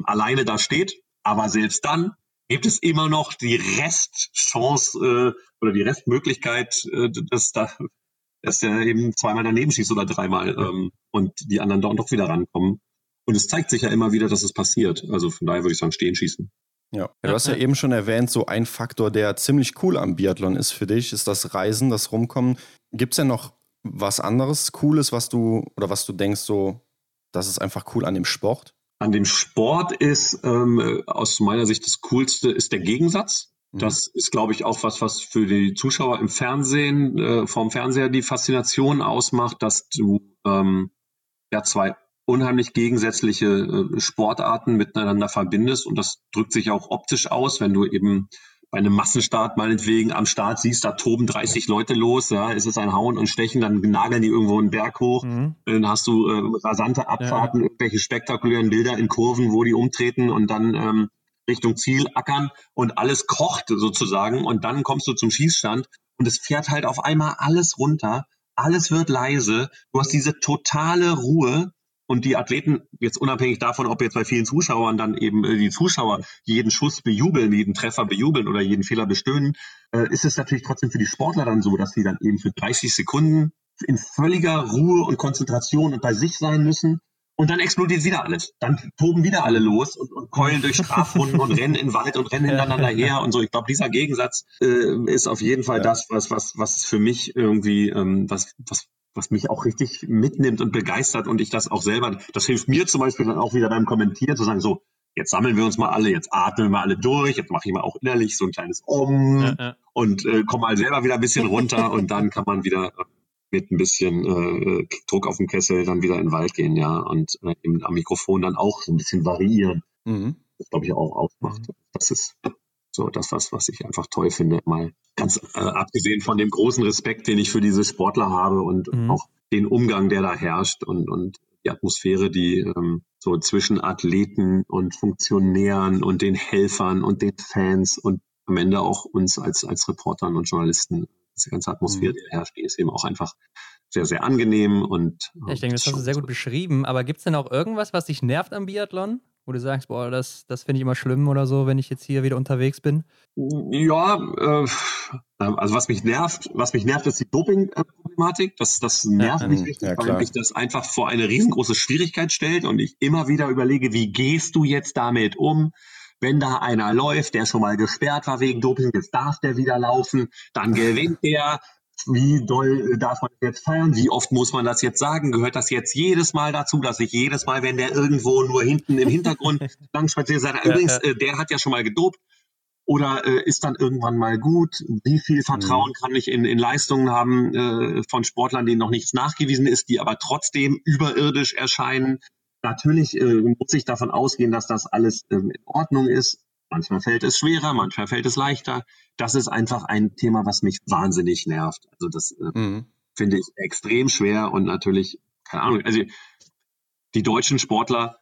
alleine da steht. Aber selbst dann gibt es immer noch die Restchance äh, oder die Restmöglichkeit, äh, dass da dass er eben zweimal daneben schießt oder dreimal ähm, und die anderen doch, doch wieder rankommen. Und es zeigt sich ja immer wieder, dass es passiert. Also von daher würde ich sagen, stehen schießen. Ja. ja. du hast ja eben schon erwähnt, so ein Faktor, der ziemlich cool am Biathlon ist für dich, ist das Reisen, das Rumkommen. Gibt es denn noch was anderes Cooles, was du oder was du denkst, so, das ist einfach cool an dem Sport? An dem Sport ist ähm, aus meiner Sicht das Coolste ist der Gegensatz. Mhm. Das ist, glaube ich, auch was, was für die Zuschauer im Fernsehen, äh, vom Fernseher die Faszination ausmacht, dass du ähm, ja zwei unheimlich gegensätzliche äh, Sportarten miteinander verbindest. Und das drückt sich auch optisch aus, wenn du eben bei einem Massenstart meinetwegen am Start siehst, da toben 30 Leute los, ja, es ist ein Hauen und Stechen, dann nageln die irgendwo einen Berg hoch, mhm. dann hast du äh, rasante Abfahrten, ja. irgendwelche spektakulären Bilder in Kurven, wo die umtreten und dann ähm, Richtung Ziel ackern und alles kocht sozusagen. Und dann kommst du zum Schießstand und es fährt halt auf einmal alles runter, alles wird leise, du hast diese totale Ruhe und die Athleten, jetzt unabhängig davon, ob jetzt bei vielen Zuschauern dann eben äh, die Zuschauer jeden Schuss bejubeln, jeden Treffer bejubeln oder jeden Fehler bestöhnen, äh, ist es natürlich trotzdem für die Sportler dann so, dass sie dann eben für 30 Sekunden in völliger Ruhe und Konzentration und bei sich sein müssen. Und dann explodiert wieder alles. Dann toben wieder alle los und, und keulen durch Strafrunden und rennen in Wald und rennen hintereinander [laughs] her und so. Ich glaube, dieser Gegensatz äh, ist auf jeden Fall ja. das, was, was, was für mich irgendwie, ähm, was, was was mich auch richtig mitnimmt und begeistert und ich das auch selber, das hilft mir zum Beispiel dann auch wieder beim Kommentieren zu sagen, so, jetzt sammeln wir uns mal alle, jetzt atmen wir mal alle durch, jetzt mache ich mal auch innerlich so ein kleines Om ja, ja. und äh, komme mal selber wieder ein bisschen runter und dann kann man wieder mit ein bisschen äh, Druck auf dem Kessel dann wieder in den Wald gehen, ja, und äh, am Mikrofon dann auch so ein bisschen variieren. Mhm. Das glaube ich auch ausmacht. Mhm. Das ist so, das was, was ich einfach toll finde. Mal ganz äh, abgesehen von dem großen Respekt, den ich für diese Sportler habe und mhm. auch den Umgang, der da herrscht und, und die Atmosphäre, die ähm, so zwischen Athleten und Funktionären und den Helfern und den Fans und am Ende auch uns als, als Reportern und Journalisten, diese ganze Atmosphäre, mhm. die herrscht, die ist eben auch einfach sehr, sehr angenehm und. Ja, ich denke, das hast du sehr gut beschrieben. Aber gibt es denn auch irgendwas, was dich nervt am Biathlon? Wo du sagst, boah, das, das finde ich immer schlimm oder so, wenn ich jetzt hier wieder unterwegs bin? Ja, äh, also was mich nervt, was mich nervt, ist die Doping-Problematik. Das, das nervt ja, mich richtig, ja, weil mich das einfach vor eine riesengroße Schwierigkeit stellt und ich immer wieder überlege, wie gehst du jetzt damit um? Wenn da einer läuft, der schon mal gesperrt war wegen Doping, jetzt darf der wieder laufen, dann [laughs] gewinnt der, wie doll darf man jetzt feiern? Wie oft muss man das jetzt sagen? Gehört das jetzt jedes Mal dazu, dass ich jedes Mal, wenn der irgendwo nur hinten im Hintergrund [laughs] lang spaziert, sagt, übrigens, äh, der hat ja schon mal gedopt. Oder äh, ist dann irgendwann mal gut? Wie viel Vertrauen mhm. kann ich in, in Leistungen haben äh, von Sportlern, denen noch nichts nachgewiesen ist, die aber trotzdem überirdisch erscheinen? Natürlich äh, muss ich davon ausgehen, dass das alles ähm, in Ordnung ist. Manchmal fällt es schwerer, manchmal fällt es leichter. Das ist einfach ein Thema, was mich wahnsinnig nervt. Also das äh, mhm. finde ich extrem schwer und natürlich, keine Ahnung, also die deutschen Sportler,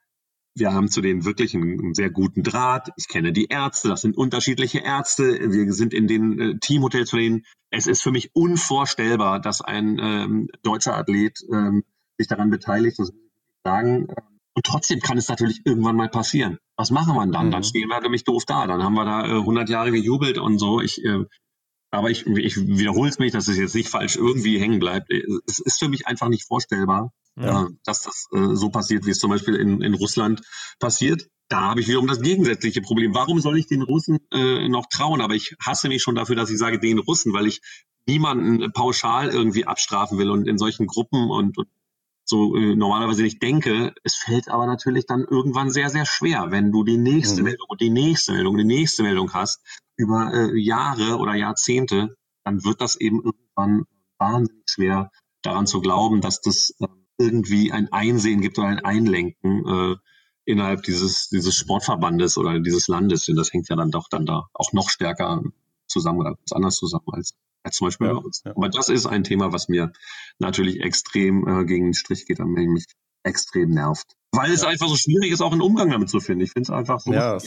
wir haben zu denen wirklich einen, einen, sehr guten Draht. Ich kenne die Ärzte, das sind unterschiedliche Ärzte. Wir sind in den äh, Teamhotels zu denen. Es ist für mich unvorstellbar, dass ein ähm, deutscher Athlet ähm, sich daran beteiligt. Das muss ich sagen. Und trotzdem kann es natürlich irgendwann mal passieren. Was machen wir dann? Mhm. Dann stehen wir nämlich doof da. Dann haben wir da äh, 100 Jahre gejubelt und so. Ich, äh, aber ich, ich wiederhole es mich, dass es jetzt nicht falsch irgendwie hängen bleibt. Äh, es ist für mich einfach nicht vorstellbar, ja. äh, dass das äh, so passiert, wie es zum Beispiel in, in Russland passiert. Da habe ich wiederum das gegensätzliche Problem. Warum soll ich den Russen äh, noch trauen? Aber ich hasse mich schon dafür, dass ich sage den Russen, weil ich niemanden pauschal irgendwie abstrafen will und in solchen Gruppen und, und so äh, normalerweise nicht denke. Es fällt aber natürlich dann irgendwann sehr, sehr schwer, wenn du die nächste mhm. Meldung und die nächste Meldung, die nächste Meldung hast über äh, Jahre oder Jahrzehnte, dann wird das eben irgendwann wahnsinnig schwer, daran zu glauben, dass das äh, irgendwie ein Einsehen gibt oder ein Einlenken äh, innerhalb dieses, dieses Sportverbandes oder dieses Landes. Denn das hängt ja dann doch dann da auch noch stärker zusammen oder ganz anders zusammen als als zum Beispiel ja, bei uns. Ja. Aber das ist ein Thema, was mir natürlich extrem äh, gegen den Strich geht und mich extrem nervt. Weil es einfach so schwierig ist, auch einen Umgang damit zu finden. Ich finde es einfach so schwer,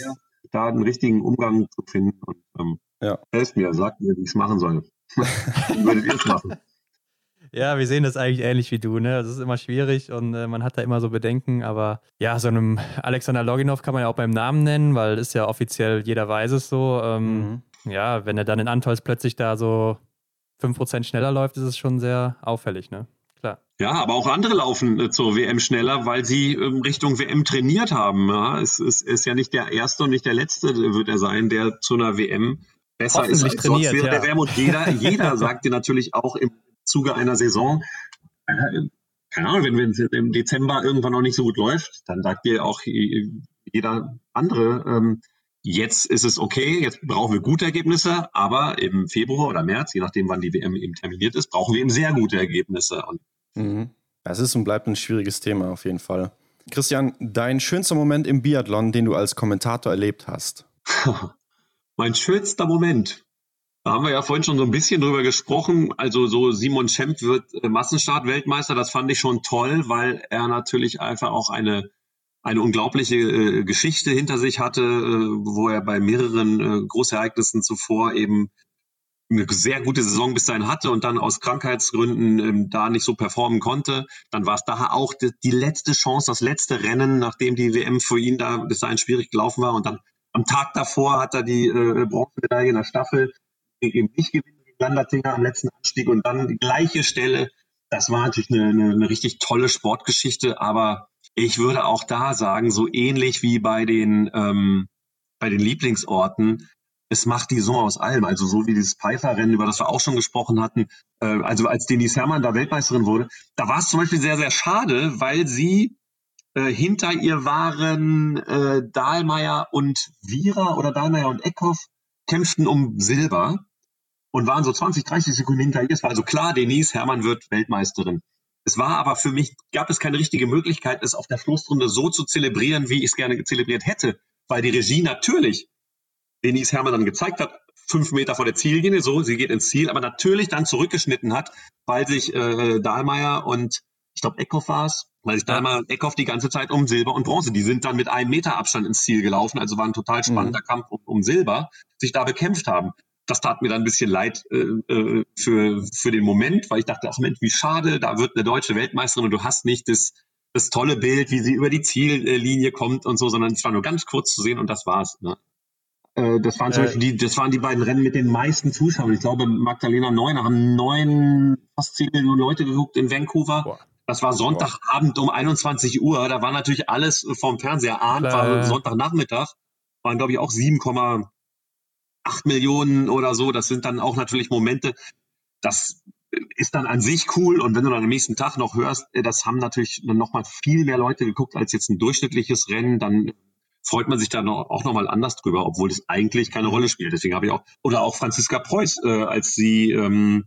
da einen richtigen Umgang zu finden. Und, ähm. Helft mir, sagt mir, wie ich es machen soll. [laughs] wie würdet ihr es machen? Ja, wir sehen das eigentlich ähnlich wie du. Ne? Das ist immer schwierig und äh, man hat da immer so Bedenken. Aber ja, so einem Alexander Loginov kann man ja auch beim Namen nennen, weil ist ja offiziell, jeder weiß es so. Ähm, mhm ja, wenn er dann in Antols plötzlich da so 5% schneller läuft, ist es schon sehr auffällig, ne? Klar. Ja, aber auch andere laufen äh, zur WM schneller, weil sie ähm, Richtung WM trainiert haben. Ja, es ist, ist ja nicht der erste und nicht der letzte, wird er sein, der zu einer WM besser ist als trainiert, sonst wäre ja. der WM. Und jeder, [laughs] jeder sagt dir natürlich auch im Zuge einer Saison, äh, keine Ahnung, wenn es im Dezember irgendwann noch nicht so gut läuft, dann sagt dir auch jeder andere, ähm, jetzt ist es okay, jetzt brauchen wir gute Ergebnisse, aber im Februar oder März, je nachdem, wann die WM eben terminiert ist, brauchen wir eben sehr gute Ergebnisse. Und Mhm. Es ist und bleibt ein schwieriges Thema auf jeden Fall. Christian, dein schönster Moment im Biathlon, den du als Kommentator erlebt hast? [laughs] mein schönster Moment. Da haben wir ja vorhin schon so ein bisschen drüber gesprochen. Also so Simon Schemp wird äh, Massenstart-Weltmeister. Das fand ich schon toll, weil er natürlich einfach auch eine, eine unglaubliche äh, Geschichte hinter sich hatte, äh, wo er bei mehreren äh, Großereignissen zuvor eben eine sehr gute Saison bis dahin hatte und dann aus Krankheitsgründen ähm, da nicht so performen konnte, dann war es da auch die, die, letzte Chance, das letzte Rennen, nachdem die WM für ihn da bis dahin schwierig gelaufen war. Und dann am Tag davor hat er die äh, Bronzemedaille in der Staffel eben nicht gewinnen gegen Landertinger am letzten Anstieg und dann die gleiche Stelle. Das war natürlich eine, eine, eine richtig tolle Sportgeschichte, aber ich würde auch da sagen, so ähnlich wie bei den, ähm, bei den Lieblingsorten, es macht die Saison aus allem. Also so wie dieses Pfeiffer-Rennen, über das wir auch schon gesprochen hatten, äh, also als Denise Herrmann da Weltmeisterin wurde, da war es zum Beispiel sehr, sehr schade, weil sie äh, hinter ihr waren äh, Dahlmeier und Vira oder Dahlmeier und Eckhoff kämpften um Silber und waren so 20, 30 Sekunden hinter ihr. Es war also klar, Denise Herrmann wird Weltmeisterin. Es war aber für mich, gab es keine richtige Möglichkeit, es auf der Schlussrunde so zu zelebrieren, wie ich es gerne zelebriert hätte, weil die Regie natürlich Denise Hermann dann gezeigt hat, fünf Meter vor der Ziellinie, so, sie geht ins Ziel, aber natürlich dann zurückgeschnitten hat, weil sich äh, Dahlmeier und ich glaube Eckhoff war es, weil sich Dahlmeier und Eckhoff die ganze Zeit um Silber und Bronze, die sind dann mit einem Meter Abstand ins Ziel gelaufen, also war ein total spannender mhm. Kampf um, um, Silber, sich da bekämpft haben. Das tat mir dann ein bisschen leid äh, äh, für, für den Moment, weil ich dachte, ach Mensch, wie schade, da wird eine deutsche Weltmeisterin und du hast nicht das, das tolle Bild, wie sie über die Ziellinie kommt und so, sondern es war nur ganz kurz zu sehen und das war's. Ne? Äh, das waren zum äh, Beispiel die, das waren die beiden Rennen mit den meisten Zuschauern. Ich glaube, Magdalena Neuner haben neun, fast zehn Millionen Leute geguckt in Vancouver. Boah. Das war Sonntagabend um 21 Uhr. Da war natürlich alles vom Fernseher an. War Sonntagnachmittag. Waren, glaube ich, auch 7,8 Millionen oder so. Das sind dann auch natürlich Momente. Das ist dann an sich cool. Und wenn du dann am nächsten Tag noch hörst, äh, das haben natürlich dann nochmal viel mehr Leute geguckt als jetzt ein durchschnittliches Rennen, dann freut man sich da noch, auch nochmal anders drüber, obwohl das eigentlich keine Rolle spielt. Deswegen habe ich auch, oder auch Franziska Preuß, äh, als sie ähm,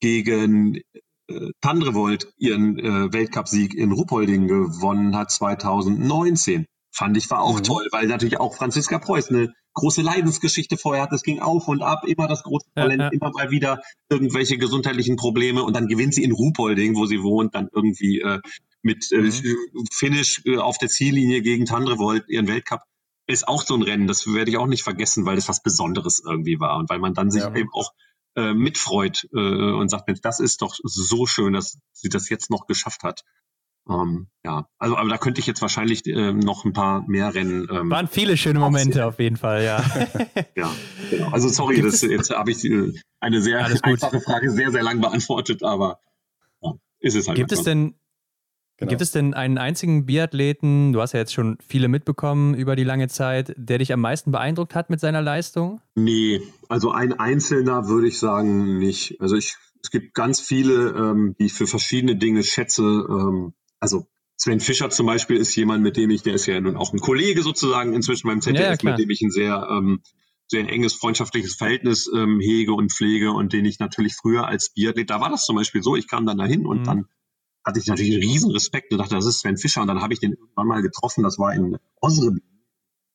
gegen äh, Tandrevold ihren äh, Weltcupsieg in Ruppolding gewonnen hat 2019. Fand ich war auch mhm. toll, weil natürlich auch Franziska Preuß eine große Leidensgeschichte vorher hat. Es ging auf und ab, immer das große Talent, ja, ja. immer mal wieder irgendwelche gesundheitlichen Probleme und dann gewinnt sie in Ruhpolding, wo sie wohnt, dann irgendwie äh, mit äh, mhm. Finish äh, auf der Ziellinie gegen Tandrevold, ihren Weltcup, ist auch so ein Rennen. Das werde ich auch nicht vergessen, weil das was Besonderes irgendwie war und weil man dann sich ja. eben auch äh, mitfreut äh, und sagt, das ist doch so schön, dass sie das jetzt noch geschafft hat. Ähm, ja, also aber da könnte ich jetzt wahrscheinlich äh, noch ein paar mehr Rennen. Ähm, Waren viele schöne Momente auf jeden Fall, ja. [laughs] ja, genau. Also sorry, das, jetzt habe ich äh, eine sehr einfache Frage sehr, sehr lang beantwortet, aber ja, ist es halt. Gibt es denn Genau. Gibt es denn einen einzigen Biathleten, du hast ja jetzt schon viele mitbekommen über die lange Zeit, der dich am meisten beeindruckt hat mit seiner Leistung? Nee, also ein Einzelner würde ich sagen nicht. Also ich, es gibt ganz viele, ähm, die ich für verschiedene Dinge schätze. Ähm, also Sven Fischer zum Beispiel ist jemand, mit dem ich, der ist ja nun auch ein Kollege sozusagen inzwischen beim ZDF, ja, mit dem ich ein sehr, ähm, sehr enges freundschaftliches Verhältnis ähm, hege und pflege und den ich natürlich früher als Biathlet, da war das zum Beispiel so, ich kam dann dahin und mhm. dann hatte ich natürlich einen riesen Respekt und dachte, das ist Sven Fischer. Und dann habe ich den irgendwann mal getroffen. Das war in Osre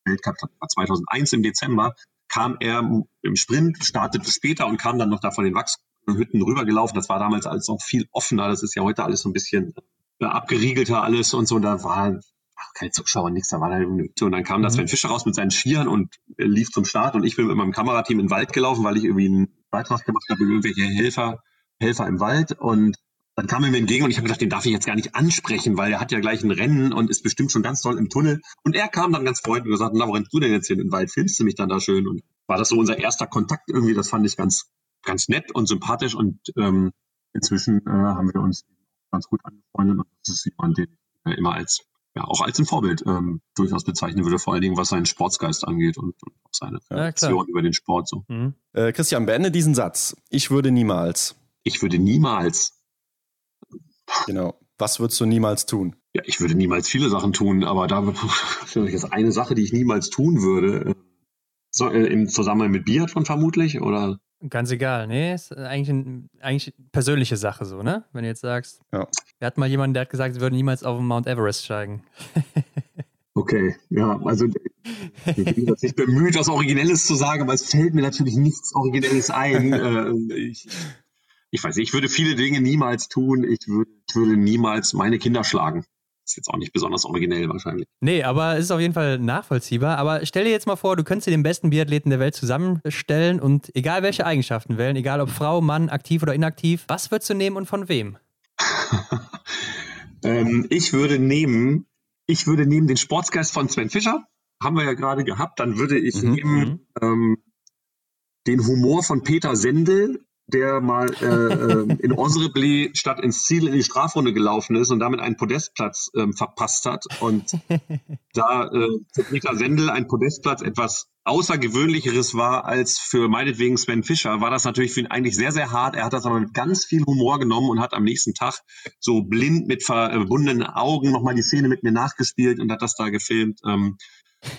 Weltcup 2001 im Dezember. Kam er im Sprint, startete später und kam dann noch da von den Wachshütten rübergelaufen. Das war damals alles noch viel offener. Das ist ja heute alles so ein bisschen abgeriegelter alles und so. Und da war ach, keine Zuschauer, nichts. Da war da eine Hütte. Und dann kam mhm. da Sven Fischer raus mit seinen Skiern und lief zum Start. Und ich bin mit meinem Kamerateam in den Wald gelaufen, weil ich irgendwie einen Beitrag gemacht habe, irgendwelche Helfer, Helfer im Wald. Und dann kam er mir entgegen und ich habe gedacht, den darf ich jetzt gar nicht ansprechen, weil er hat ja gleich ein Rennen und ist bestimmt schon ganz toll im Tunnel. Und er kam dann ganz freundlich und gesagt, na, wo rennst du denn jetzt hier in den Wald? Filmst du mich dann da schön? Und war das so unser erster Kontakt irgendwie, das fand ich ganz, ganz nett und sympathisch und ähm, inzwischen äh, haben wir uns ganz gut angefreundet und das ist jemand, den ich immer als ja, auch als ein Vorbild ähm, durchaus bezeichnen würde, vor allen Dingen was seinen Sportsgeist angeht und, und auch seine Aktion über den Sport so. Mhm. Äh, Christian, beende diesen Satz. Ich würde niemals. Ich würde niemals. Genau. Was würdest du niemals tun? Ja, ich würde niemals viele Sachen tun, aber da [laughs] ist jetzt eine Sache, die ich niemals tun würde. So, äh, Im Zusammenhang mit Biathlon vermutlich, oder? Ganz egal, nee, ist eigentlich, ein, eigentlich eine persönliche Sache so, ne? Wenn du jetzt sagst, ja. wir hatten mal jemanden, der hat gesagt, sie würden niemals auf den Mount Everest steigen. [laughs] okay, ja, also ich bin jetzt bemüht, was Originelles zu sagen, aber es fällt mir natürlich nichts Originelles ein. [laughs] Äh, ich, ich weiß nicht, ich würde viele Dinge niemals tun. Ich würde, ich würde niemals meine Kinder schlagen. Ist jetzt auch nicht besonders originell wahrscheinlich. Nee, aber es ist auf jeden Fall nachvollziehbar. Aber stell dir jetzt mal vor, du könntest dir den besten Biathleten der Welt zusammenstellen und egal welche Eigenschaften wählen, egal ob Frau, Mann, aktiv oder inaktiv, was würdest du nehmen und von wem? [laughs] ähm, ich würde nehmen, ich würde nehmen den Sportsgeist von Sven Fischer. Haben wir ja gerade gehabt. Dann würde ich mhm. nehmen mhm. ähm, den Humor von Peter Sendel der mal äh, äh, in Osreblé statt ins Ziel in die Strafrunde gelaufen ist und damit einen Podestplatz ähm, verpasst hat. Und [laughs] da äh, für Peter Sendel ein Podestplatz etwas Außergewöhnlicheres war als für meinetwegen Sven Fischer, war das natürlich für ihn eigentlich sehr, sehr hart. Er hat das aber mit ganz viel Humor genommen und hat am nächsten Tag so blind mit verbundenen Augen nochmal die Szene mit mir nachgespielt und hat das da gefilmt. Ähm,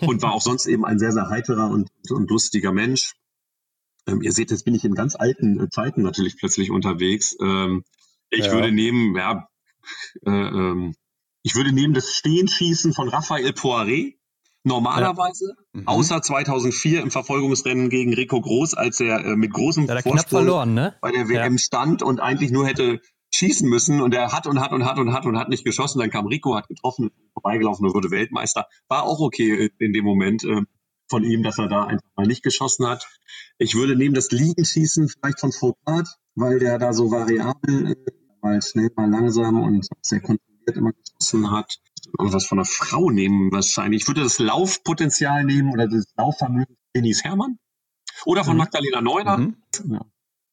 und war auch sonst eben ein sehr, sehr heiterer und, und lustiger Mensch. Ähm, ihr seht, jetzt bin ich in ganz alten äh, Zeiten natürlich plötzlich unterwegs. Ähm, ich ja. würde nehmen, ja, äh, ähm, ich würde nehmen das Stehenschießen von Raphael Poiré. Normalerweise, ja. mhm. außer 2004 im Verfolgungsrennen gegen Rico Groß, als er äh, mit großem ja, Vorsprung verloren, ne? bei der WM stand und eigentlich nur hätte schießen müssen und er hat und hat und hat und hat und hat nicht geschossen. Dann kam Rico, hat getroffen, vorbeigelaufen und wurde Weltmeister. War auch okay in dem Moment. Ähm, von ihm, dass er da einfach mal nicht geschossen hat. Ich würde neben das Liegenschießen vielleicht von Foucault, weil der da so variabel, äh, mal schnell, mal langsam und sehr kontrolliert immer geschossen hat. Und was von einer Frau nehmen wahrscheinlich. Ich würde das Laufpotenzial nehmen oder das Laufvermögen Denise Herrmann oder von mhm. Magdalena Neuner. Mhm. Ja,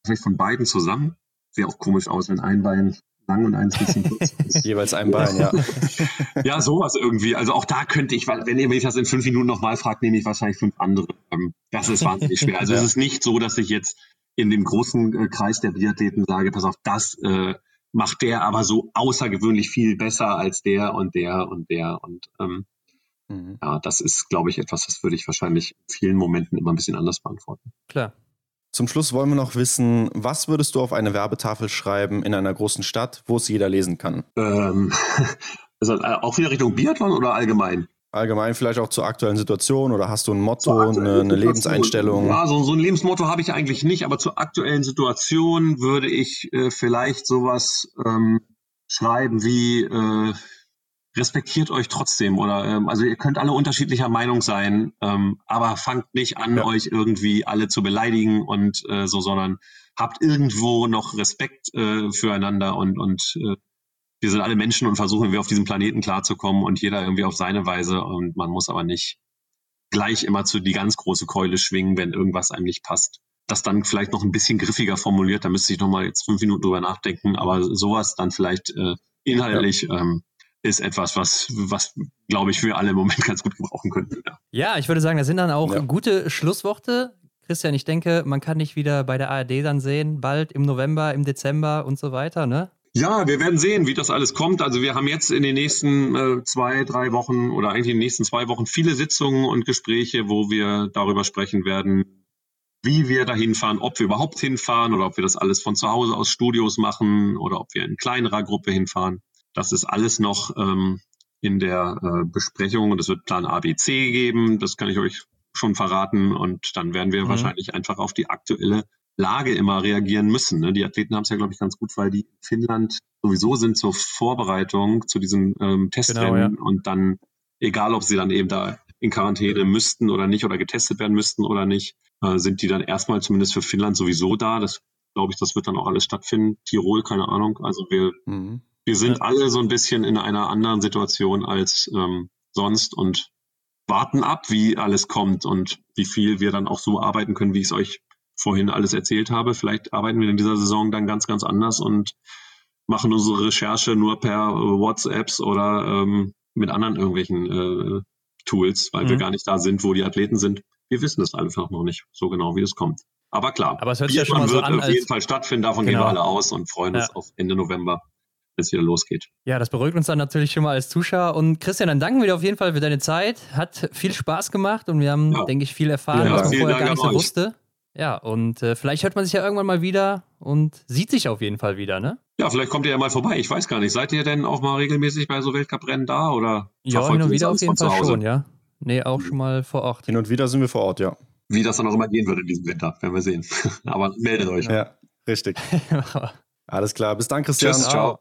vielleicht von beiden zusammen. Sieht auch komisch aus, wenn ein Bein lang und eins bisschen kurz [laughs] Jeweils ein Bein, ja. [laughs] ja, sowas irgendwie. Also auch da könnte ich, wenn ihr mich das in fünf Minuten nochmal fragt, nehme ich wahrscheinlich fünf andere. Ähm, das ist wahnsinnig schwer. Also [laughs] ja. es ist nicht so, dass ich jetzt in dem großen äh, Kreis der Biathleten sage, pass auf, das äh, macht der aber so außergewöhnlich viel besser als der und der und der. Und ähm, mhm. ja, das ist, glaube ich, etwas, das würde ich wahrscheinlich in vielen Momenten immer ein bisschen anders beantworten. Klar. Zum Schluss wollen wir noch wissen, was würdest du auf eine Werbetafel schreiben in einer großen Stadt, wo es jeder lesen kann? Ähm, [laughs] also äh, auch wieder Richtung Biathlon oder allgemein? Allgemein vielleicht auch zur aktuellen Situation oder hast du ein Motto, eine, eine, Lebenseinstellung? Ja, so, so, ein Lebensmotto habe ich eigentlich nicht, aber zur aktuellen Situation würde ich äh, vielleicht sowas ähm, schreiben wie äh, respektiert euch trotzdem oder ähm, also ihr könnt alle unterschiedlicher Meinung sein, ähm, aber fangt nicht an, ja. euch irgendwie alle zu beleidigen und äh, so, sondern habt irgendwo noch Respekt äh, füreinander und und äh, wir sind alle Menschen und versuchen wir auf diesem Planeten klarzukommen und jeder irgendwie auf seine Weise und man muss aber nicht gleich immer zu die ganz große Keule schwingen, wenn irgendwas einem nicht passt. Das dann vielleicht noch ein bisschen griffiger formuliert, da müsste ich noch mal jetzt fünf Minuten drüber nachdenken, aber sowas dann vielleicht äh, inhaltlich ja. ähm, ist etwas, was, was glaube ich, wir alle im Moment [laughs] ganz gut gebrauchen könnten. Ja, ja ich würde sagen, das sind dann auch ja. gute Schlussworte. Christian, ich denke, man kann dich wieder bei der ARD dann sehen, bald im November, im Dezember und so weiter, ne? Ja, wir werden sehen, wie das alles kommt. Also wir haben jetzt in den nächsten äh, zwei, drei Wochen oder eigentlich in den nächsten zwei Wochen viele Sitzungen und Gespräche, wo wir darüber sprechen werden, wie wir dahin fahren, ob wir überhaupt hinfahren oder ob wir das alles von zu Hause aus Studios machen oder ob wir in kleinerer Gruppe hinfahren. Das ist alles noch ähm, in der äh, Besprechung und es wird Plan ABC geben. Das kann ich euch schon verraten. Und dann werden wir mhm. wahrscheinlich einfach auf die aktuelle Lage immer reagieren müssen. Ne? Die Athleten haben es ja, glaube ich, ganz gut, weil die in Finnland sowieso sind zur Vorbereitung zu diesem ähm, Testrennen genau, ja. und dann, egal ob sie dann eben da in Quarantäne müssten oder nicht oder getestet werden müssten oder nicht, äh, sind die dann erstmal zumindest für Finnland sowieso da. Das glaube ich, das wird dann auch alles stattfinden. Tirol, keine Ahnung. Also wir mhm. Wir sind alle so ein bisschen in einer anderen Situation als ähm, sonst und warten ab, wie alles kommt und wie viel wir dann auch so arbeiten können, wie ich es euch vorhin alles erzählt habe. Vielleicht arbeiten wir in dieser Saison dann ganz, ganz anders und machen unsere Recherche nur per äh, WhatsApps oder ähm, mit anderen irgendwelchen äh, Tools, weil mhm. wir gar nicht da sind, wo die Athleten sind. Wir wissen es einfach noch nicht so genau, wie es kommt. Aber klar, Aber es hört sich ja schon mal so an, auf jeden Fall stattfinden, davon genau. gehen wir alle aus und freuen uns auf Ende November es wieder losgeht. Ja, das beruhigt uns dann natürlich schon mal als Zuschauer. Und Christian, dann danken wir dir auf jeden Fall für deine Zeit. Hat viel Spaß gemacht und wir haben, ja. denke ich, viel erfahren, ja, was man vorher Dank gar nicht so euch. wusste. Ja, und äh, vielleicht hört man sich ja irgendwann mal wieder und sieht sich auf jeden Fall wieder, ne? Ja, vielleicht kommt ihr ja mal vorbei. Ich weiß gar nicht. Seid ihr denn auch mal regelmäßig bei so Weltcuprennen da oder? Ja, hin und wieder auf jeden Fall schon, ja. Nee, auch schon mal vor Ort. Hin und wieder sind wir vor Ort, ja. Wie das dann auch immer gehen wird in diesem Winter, werden wir sehen. [laughs] Aber meldet euch. Ja, richtig. [laughs] Alles klar. Bis dann, Christian. Tschüss, ciao.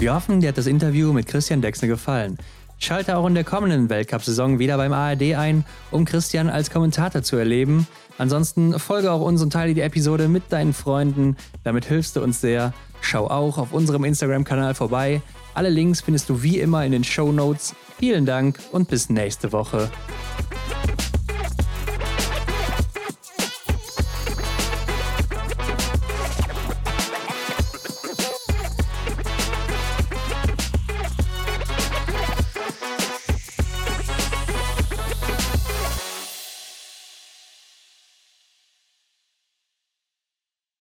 Wir hoffen, dir hat das Interview mit Christian Dexner gefallen. Schalte auch in der kommenden Weltcup-Saison wieder beim ARD ein, um Christian als Kommentator zu erleben. Ansonsten folge auch uns und teile die Episode mit deinen Freunden. Damit hilfst du uns sehr. Schau auch auf unserem Instagram-Kanal vorbei. Alle Links findest du wie immer in den Show Notes. Vielen Dank und bis nächste Woche.